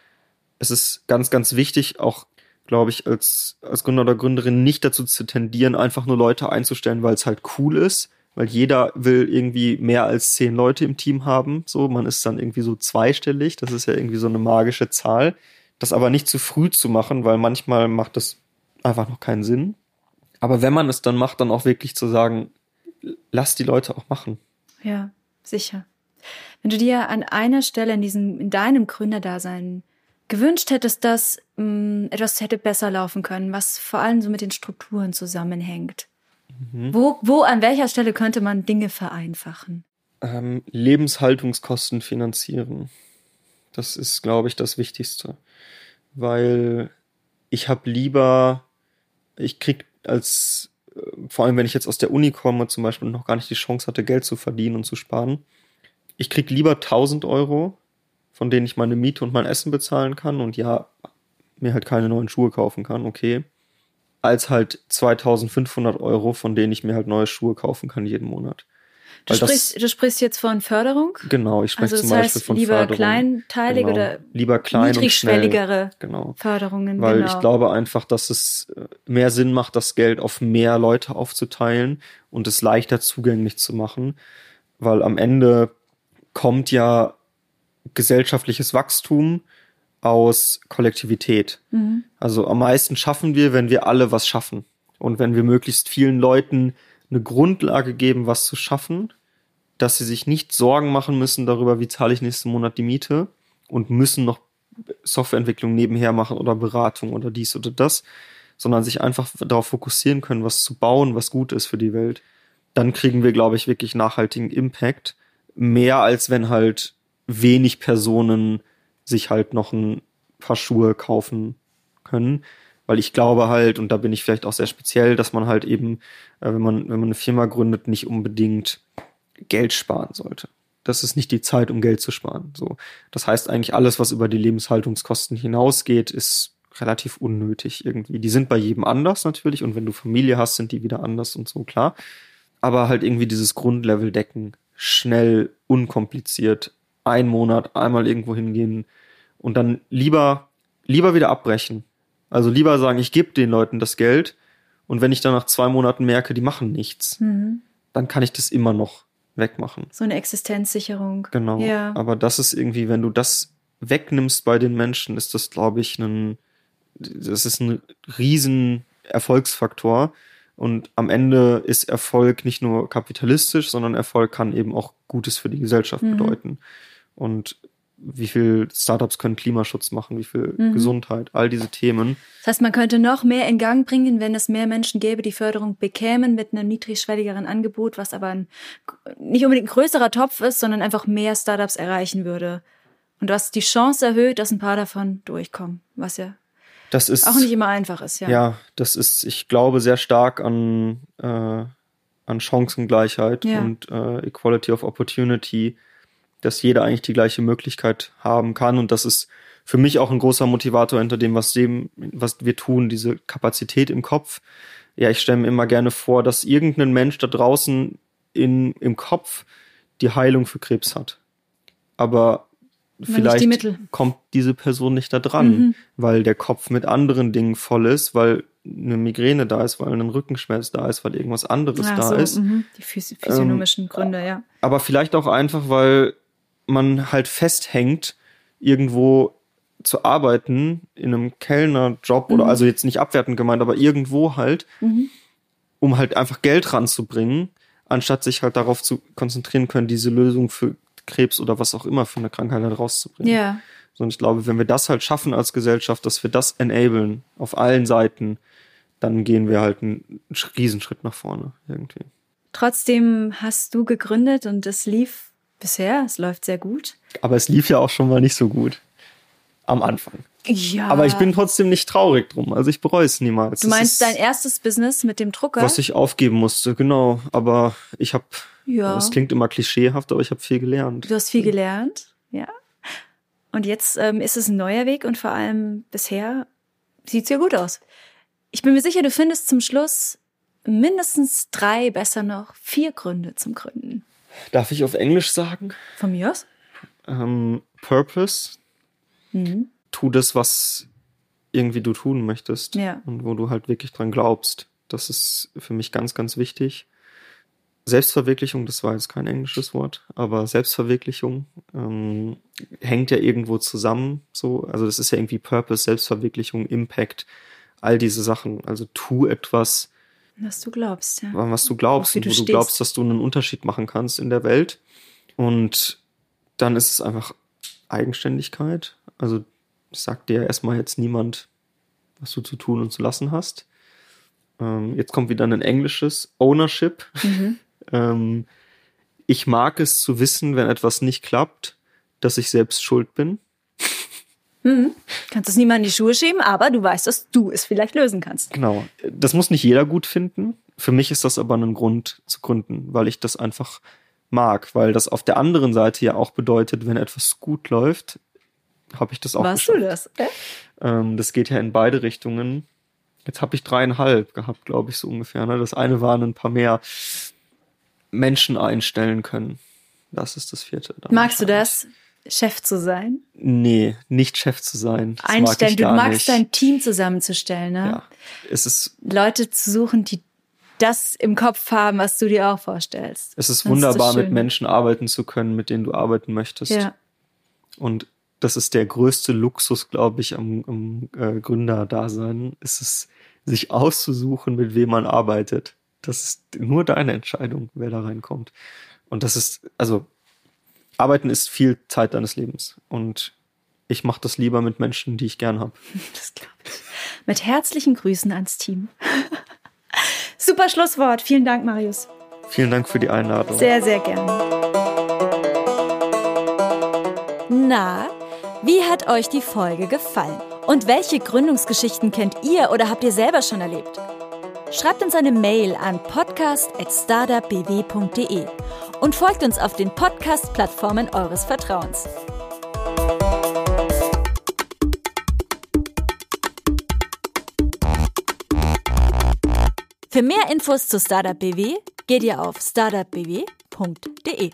Es ist ganz, ganz wichtig, auch, glaube ich, als, als Gründer oder Gründerin nicht dazu zu tendieren, einfach nur Leute einzustellen, weil es halt cool ist, weil jeder will irgendwie mehr als zehn Leute im Team haben. So, man ist dann irgendwie so zweistellig. Das ist ja irgendwie so eine magische Zahl. Das aber nicht zu früh zu machen, weil manchmal macht das einfach noch keinen Sinn. Aber wenn man es dann macht, dann auch wirklich zu sagen, lass die Leute auch machen. Ja, sicher. Wenn du dir an einer Stelle in diesem, in deinem Gründerdasein gewünscht hättest, dass mh, mm, etwas hätte besser laufen können, was vor allem so mit den Strukturen zusammenhängt, Mhm. Wo, wo, an welcher Stelle könnte man Dinge vereinfachen? Ähm, Lebenshaltungskosten finanzieren. Das ist, glaube ich, das Wichtigste. Weil ich habe lieber, ich krieg als, äh, vor allem wenn ich jetzt aus der Uni komme zum Beispiel noch gar nicht die Chance hatte, Geld zu verdienen und zu sparen, ich krieg lieber 1000 Euro, von denen ich meine Miete und mein Essen bezahlen kann und ja, mir halt keine neuen Schuhe kaufen kann, okay als halt 2500 Euro, von denen ich mir halt neue Schuhe kaufen kann jeden Monat. Du sprichst, das, du sprichst jetzt von Förderung? Genau, ich spreche also zum Beispiel von lieber Förderung. kleinteilig genau. oder lieber klein niedrigschwelligere. Genau. Förderungen. Weil genau. ich glaube einfach, dass es äh, mehr Sinn macht, das Geld auf mehr Leute aufzuteilen und es leichter zugänglich zu machen, weil am Ende kommt ja gesellschaftliches Wachstum aus Kollektivität. Mhm. Also am meisten schaffen wir, wenn wir alle was schaffen. Und wenn wir möglichst vielen Leuten eine Grundlage geben, was zu schaffen, dass sie sich nicht Sorgen machen müssen darüber, wie zahle ich nächsten Monat die Miete und müssen noch Softwareentwicklung nebenher machen oder Beratung oder dies oder das, sondern sich einfach darauf fokussieren können, was zu bauen, was gut ist für die Welt. Dann kriegen wir, glaube ich, wirklich nachhaltigen Impact. Mehr als wenn halt wenig Personen sich halt noch ein paar Schuhe kaufen können. Weil ich glaube halt, und da bin ich vielleicht auch sehr speziell, dass man halt eben, äh, wenn man, wenn man eine Firma gründet, nicht unbedingt Geld sparen sollte. Das ist nicht die Zeit, um Geld zu sparen. So. Das heißt eigentlich alles, was über die Lebenshaltungskosten hinausgeht, ist relativ unnötig irgendwie. Die sind bei jedem anders natürlich und wenn du Familie hast, sind die wieder anders und so, klar. Aber halt irgendwie dieses Grundlevel decken, schnell, unkompliziert, ein Monat einmal irgendwo hingehen und dann lieber, lieber wieder abbrechen. Also lieber sagen, ich gebe den Leuten das Geld und wenn ich dann nach zwei Monaten merke, die machen nichts, mhm. dann kann ich das immer noch wegmachen. So eine Existenzsicherung. Genau. Ja. Aber das ist irgendwie, wenn du das wegnimmst bei den Menschen, ist das, glaube ich, ein das ist ein riesen Erfolgsfaktor. Und am Ende ist Erfolg nicht nur kapitalistisch, sondern Erfolg kann eben auch Gutes für die Gesellschaft mhm. bedeuten. Und wie viel Startups können Klimaschutz machen, wie viel mhm. Gesundheit, all diese Themen. Das heißt, man könnte noch mehr in Gang bringen, wenn es mehr Menschen gäbe, die Förderung bekämen mit einem niedrigschwelligeren Angebot, was aber ein, nicht unbedingt ein größerer Topf ist, sondern einfach mehr Startups erreichen würde. Und was die Chance erhöht, dass ein paar davon durchkommen, was ja das ist, auch nicht immer einfach ist. Ja, ja das ist, ich glaube, sehr stark an, äh, an Chancengleichheit ja. und äh, Equality of Opportunity dass jeder eigentlich die gleiche Möglichkeit haben kann. Und das ist für mich auch ein großer Motivator hinter dem, was, dem, was wir tun, diese Kapazität im Kopf. Ja, ich stelle mir immer gerne vor, dass irgendein Mensch da draußen in, im Kopf die Heilung für Krebs hat. Aber vielleicht die kommt diese Person nicht da dran, mhm. weil der Kopf mit anderen Dingen voll ist, weil eine Migräne da ist, weil ein Rückenschmerz da ist, weil irgendwas anderes ja, da so, ist. Mh. Die physiognomischen ähm, Gründe, ja. Aber vielleicht auch einfach, weil man halt festhängt, irgendwo zu arbeiten, in einem Kellnerjob mhm. oder also jetzt nicht abwertend gemeint, aber irgendwo halt, mhm. um halt einfach Geld ranzubringen, anstatt sich halt darauf zu konzentrieren können, diese Lösung für Krebs oder was auch immer für eine Krankheit halt rauszubringen. Ja. Und ich glaube, wenn wir das halt schaffen als Gesellschaft, dass wir das enablen auf allen Seiten, dann gehen wir halt einen Riesenschritt nach vorne irgendwie. Trotzdem hast du gegründet und es lief bisher. Es läuft sehr gut. Aber es lief ja auch schon mal nicht so gut. Am Anfang. Ja. Aber ich bin trotzdem nicht traurig drum. Also ich bereue es niemals. Du meinst dein erstes Business mit dem Drucker? Was ich aufgeben musste, genau. Aber ich habe, ja. es klingt immer klischeehaft, aber ich habe viel gelernt. Du hast viel gelernt, ja. Und jetzt ähm, ist es ein neuer Weg und vor allem bisher sieht es ja gut aus. Ich bin mir sicher, du findest zum Schluss mindestens drei, besser noch vier Gründe zum Gründen. Darf ich auf Englisch sagen? Von mir aus? Ähm, Purpose. Mhm. Tu das, was irgendwie du tun möchtest. Ja. Und wo du halt wirklich dran glaubst. Das ist für mich ganz, ganz wichtig. Selbstverwirklichung, das war jetzt kein englisches Wort, aber Selbstverwirklichung ähm, hängt ja irgendwo zusammen. So, also das ist ja irgendwie Purpose, Selbstverwirklichung, Impact, all diese Sachen. Also tu etwas, was du glaubst, ja. Was du glaubst und wo du, du glaubst, dass du einen Unterschied machen kannst in der Welt. Und dann ist es einfach Eigenständigkeit. Also sagt dir erstmal jetzt niemand, was du zu tun und zu lassen hast. Ähm, jetzt kommt wieder ein englisches Ownership. Mhm. ähm, ich mag es zu wissen, wenn etwas nicht klappt, dass ich selbst schuld bin. Mhm. Kannst es niemand in die Schuhe schieben, aber du weißt, dass du es vielleicht lösen kannst. Genau. Das muss nicht jeder gut finden. Für mich ist das aber ein Grund zu gründen, weil ich das einfach mag, weil das auf der anderen Seite ja auch bedeutet, wenn etwas gut läuft, habe ich das auch Warst geschafft. du das? Okay. Ähm, das geht ja in beide Richtungen. Jetzt habe ich dreieinhalb gehabt, glaube ich, so ungefähr. Ne? Das eine waren ein paar mehr Menschen einstellen können. Das ist das vierte. Magst du das? Chef zu sein? Nee, nicht Chef zu sein. Das Einstellen, du magst nicht. dein Team zusammenzustellen, ne? Ja. Es ist Leute zu suchen, die das im Kopf haben, was du dir auch vorstellst. Es ist das wunderbar, ist so mit Menschen arbeiten zu können, mit denen du arbeiten möchtest. Ja. Und das ist der größte Luxus, glaube ich, am, am äh, Gründerdasein, ist es, sich auszusuchen, mit wem man arbeitet. Das ist nur deine Entscheidung, wer da reinkommt. Und das ist, also Arbeiten ist viel Zeit deines Lebens. Und ich mache das lieber mit Menschen, die ich gern habe. Das glaube ich. Mit herzlichen Grüßen ans Team. Super Schlusswort. Vielen Dank, Marius. Vielen Dank für die Einladung. Sehr, sehr gerne. Na, wie hat euch die Folge gefallen? Und welche Gründungsgeschichten kennt ihr oder habt ihr selber schon erlebt? Schreibt uns eine Mail an podcast.startupbw.de und folgt uns auf den Podcast-Plattformen eures Vertrauens. Für mehr Infos zu Startup BW geht ihr auf startupbw.de.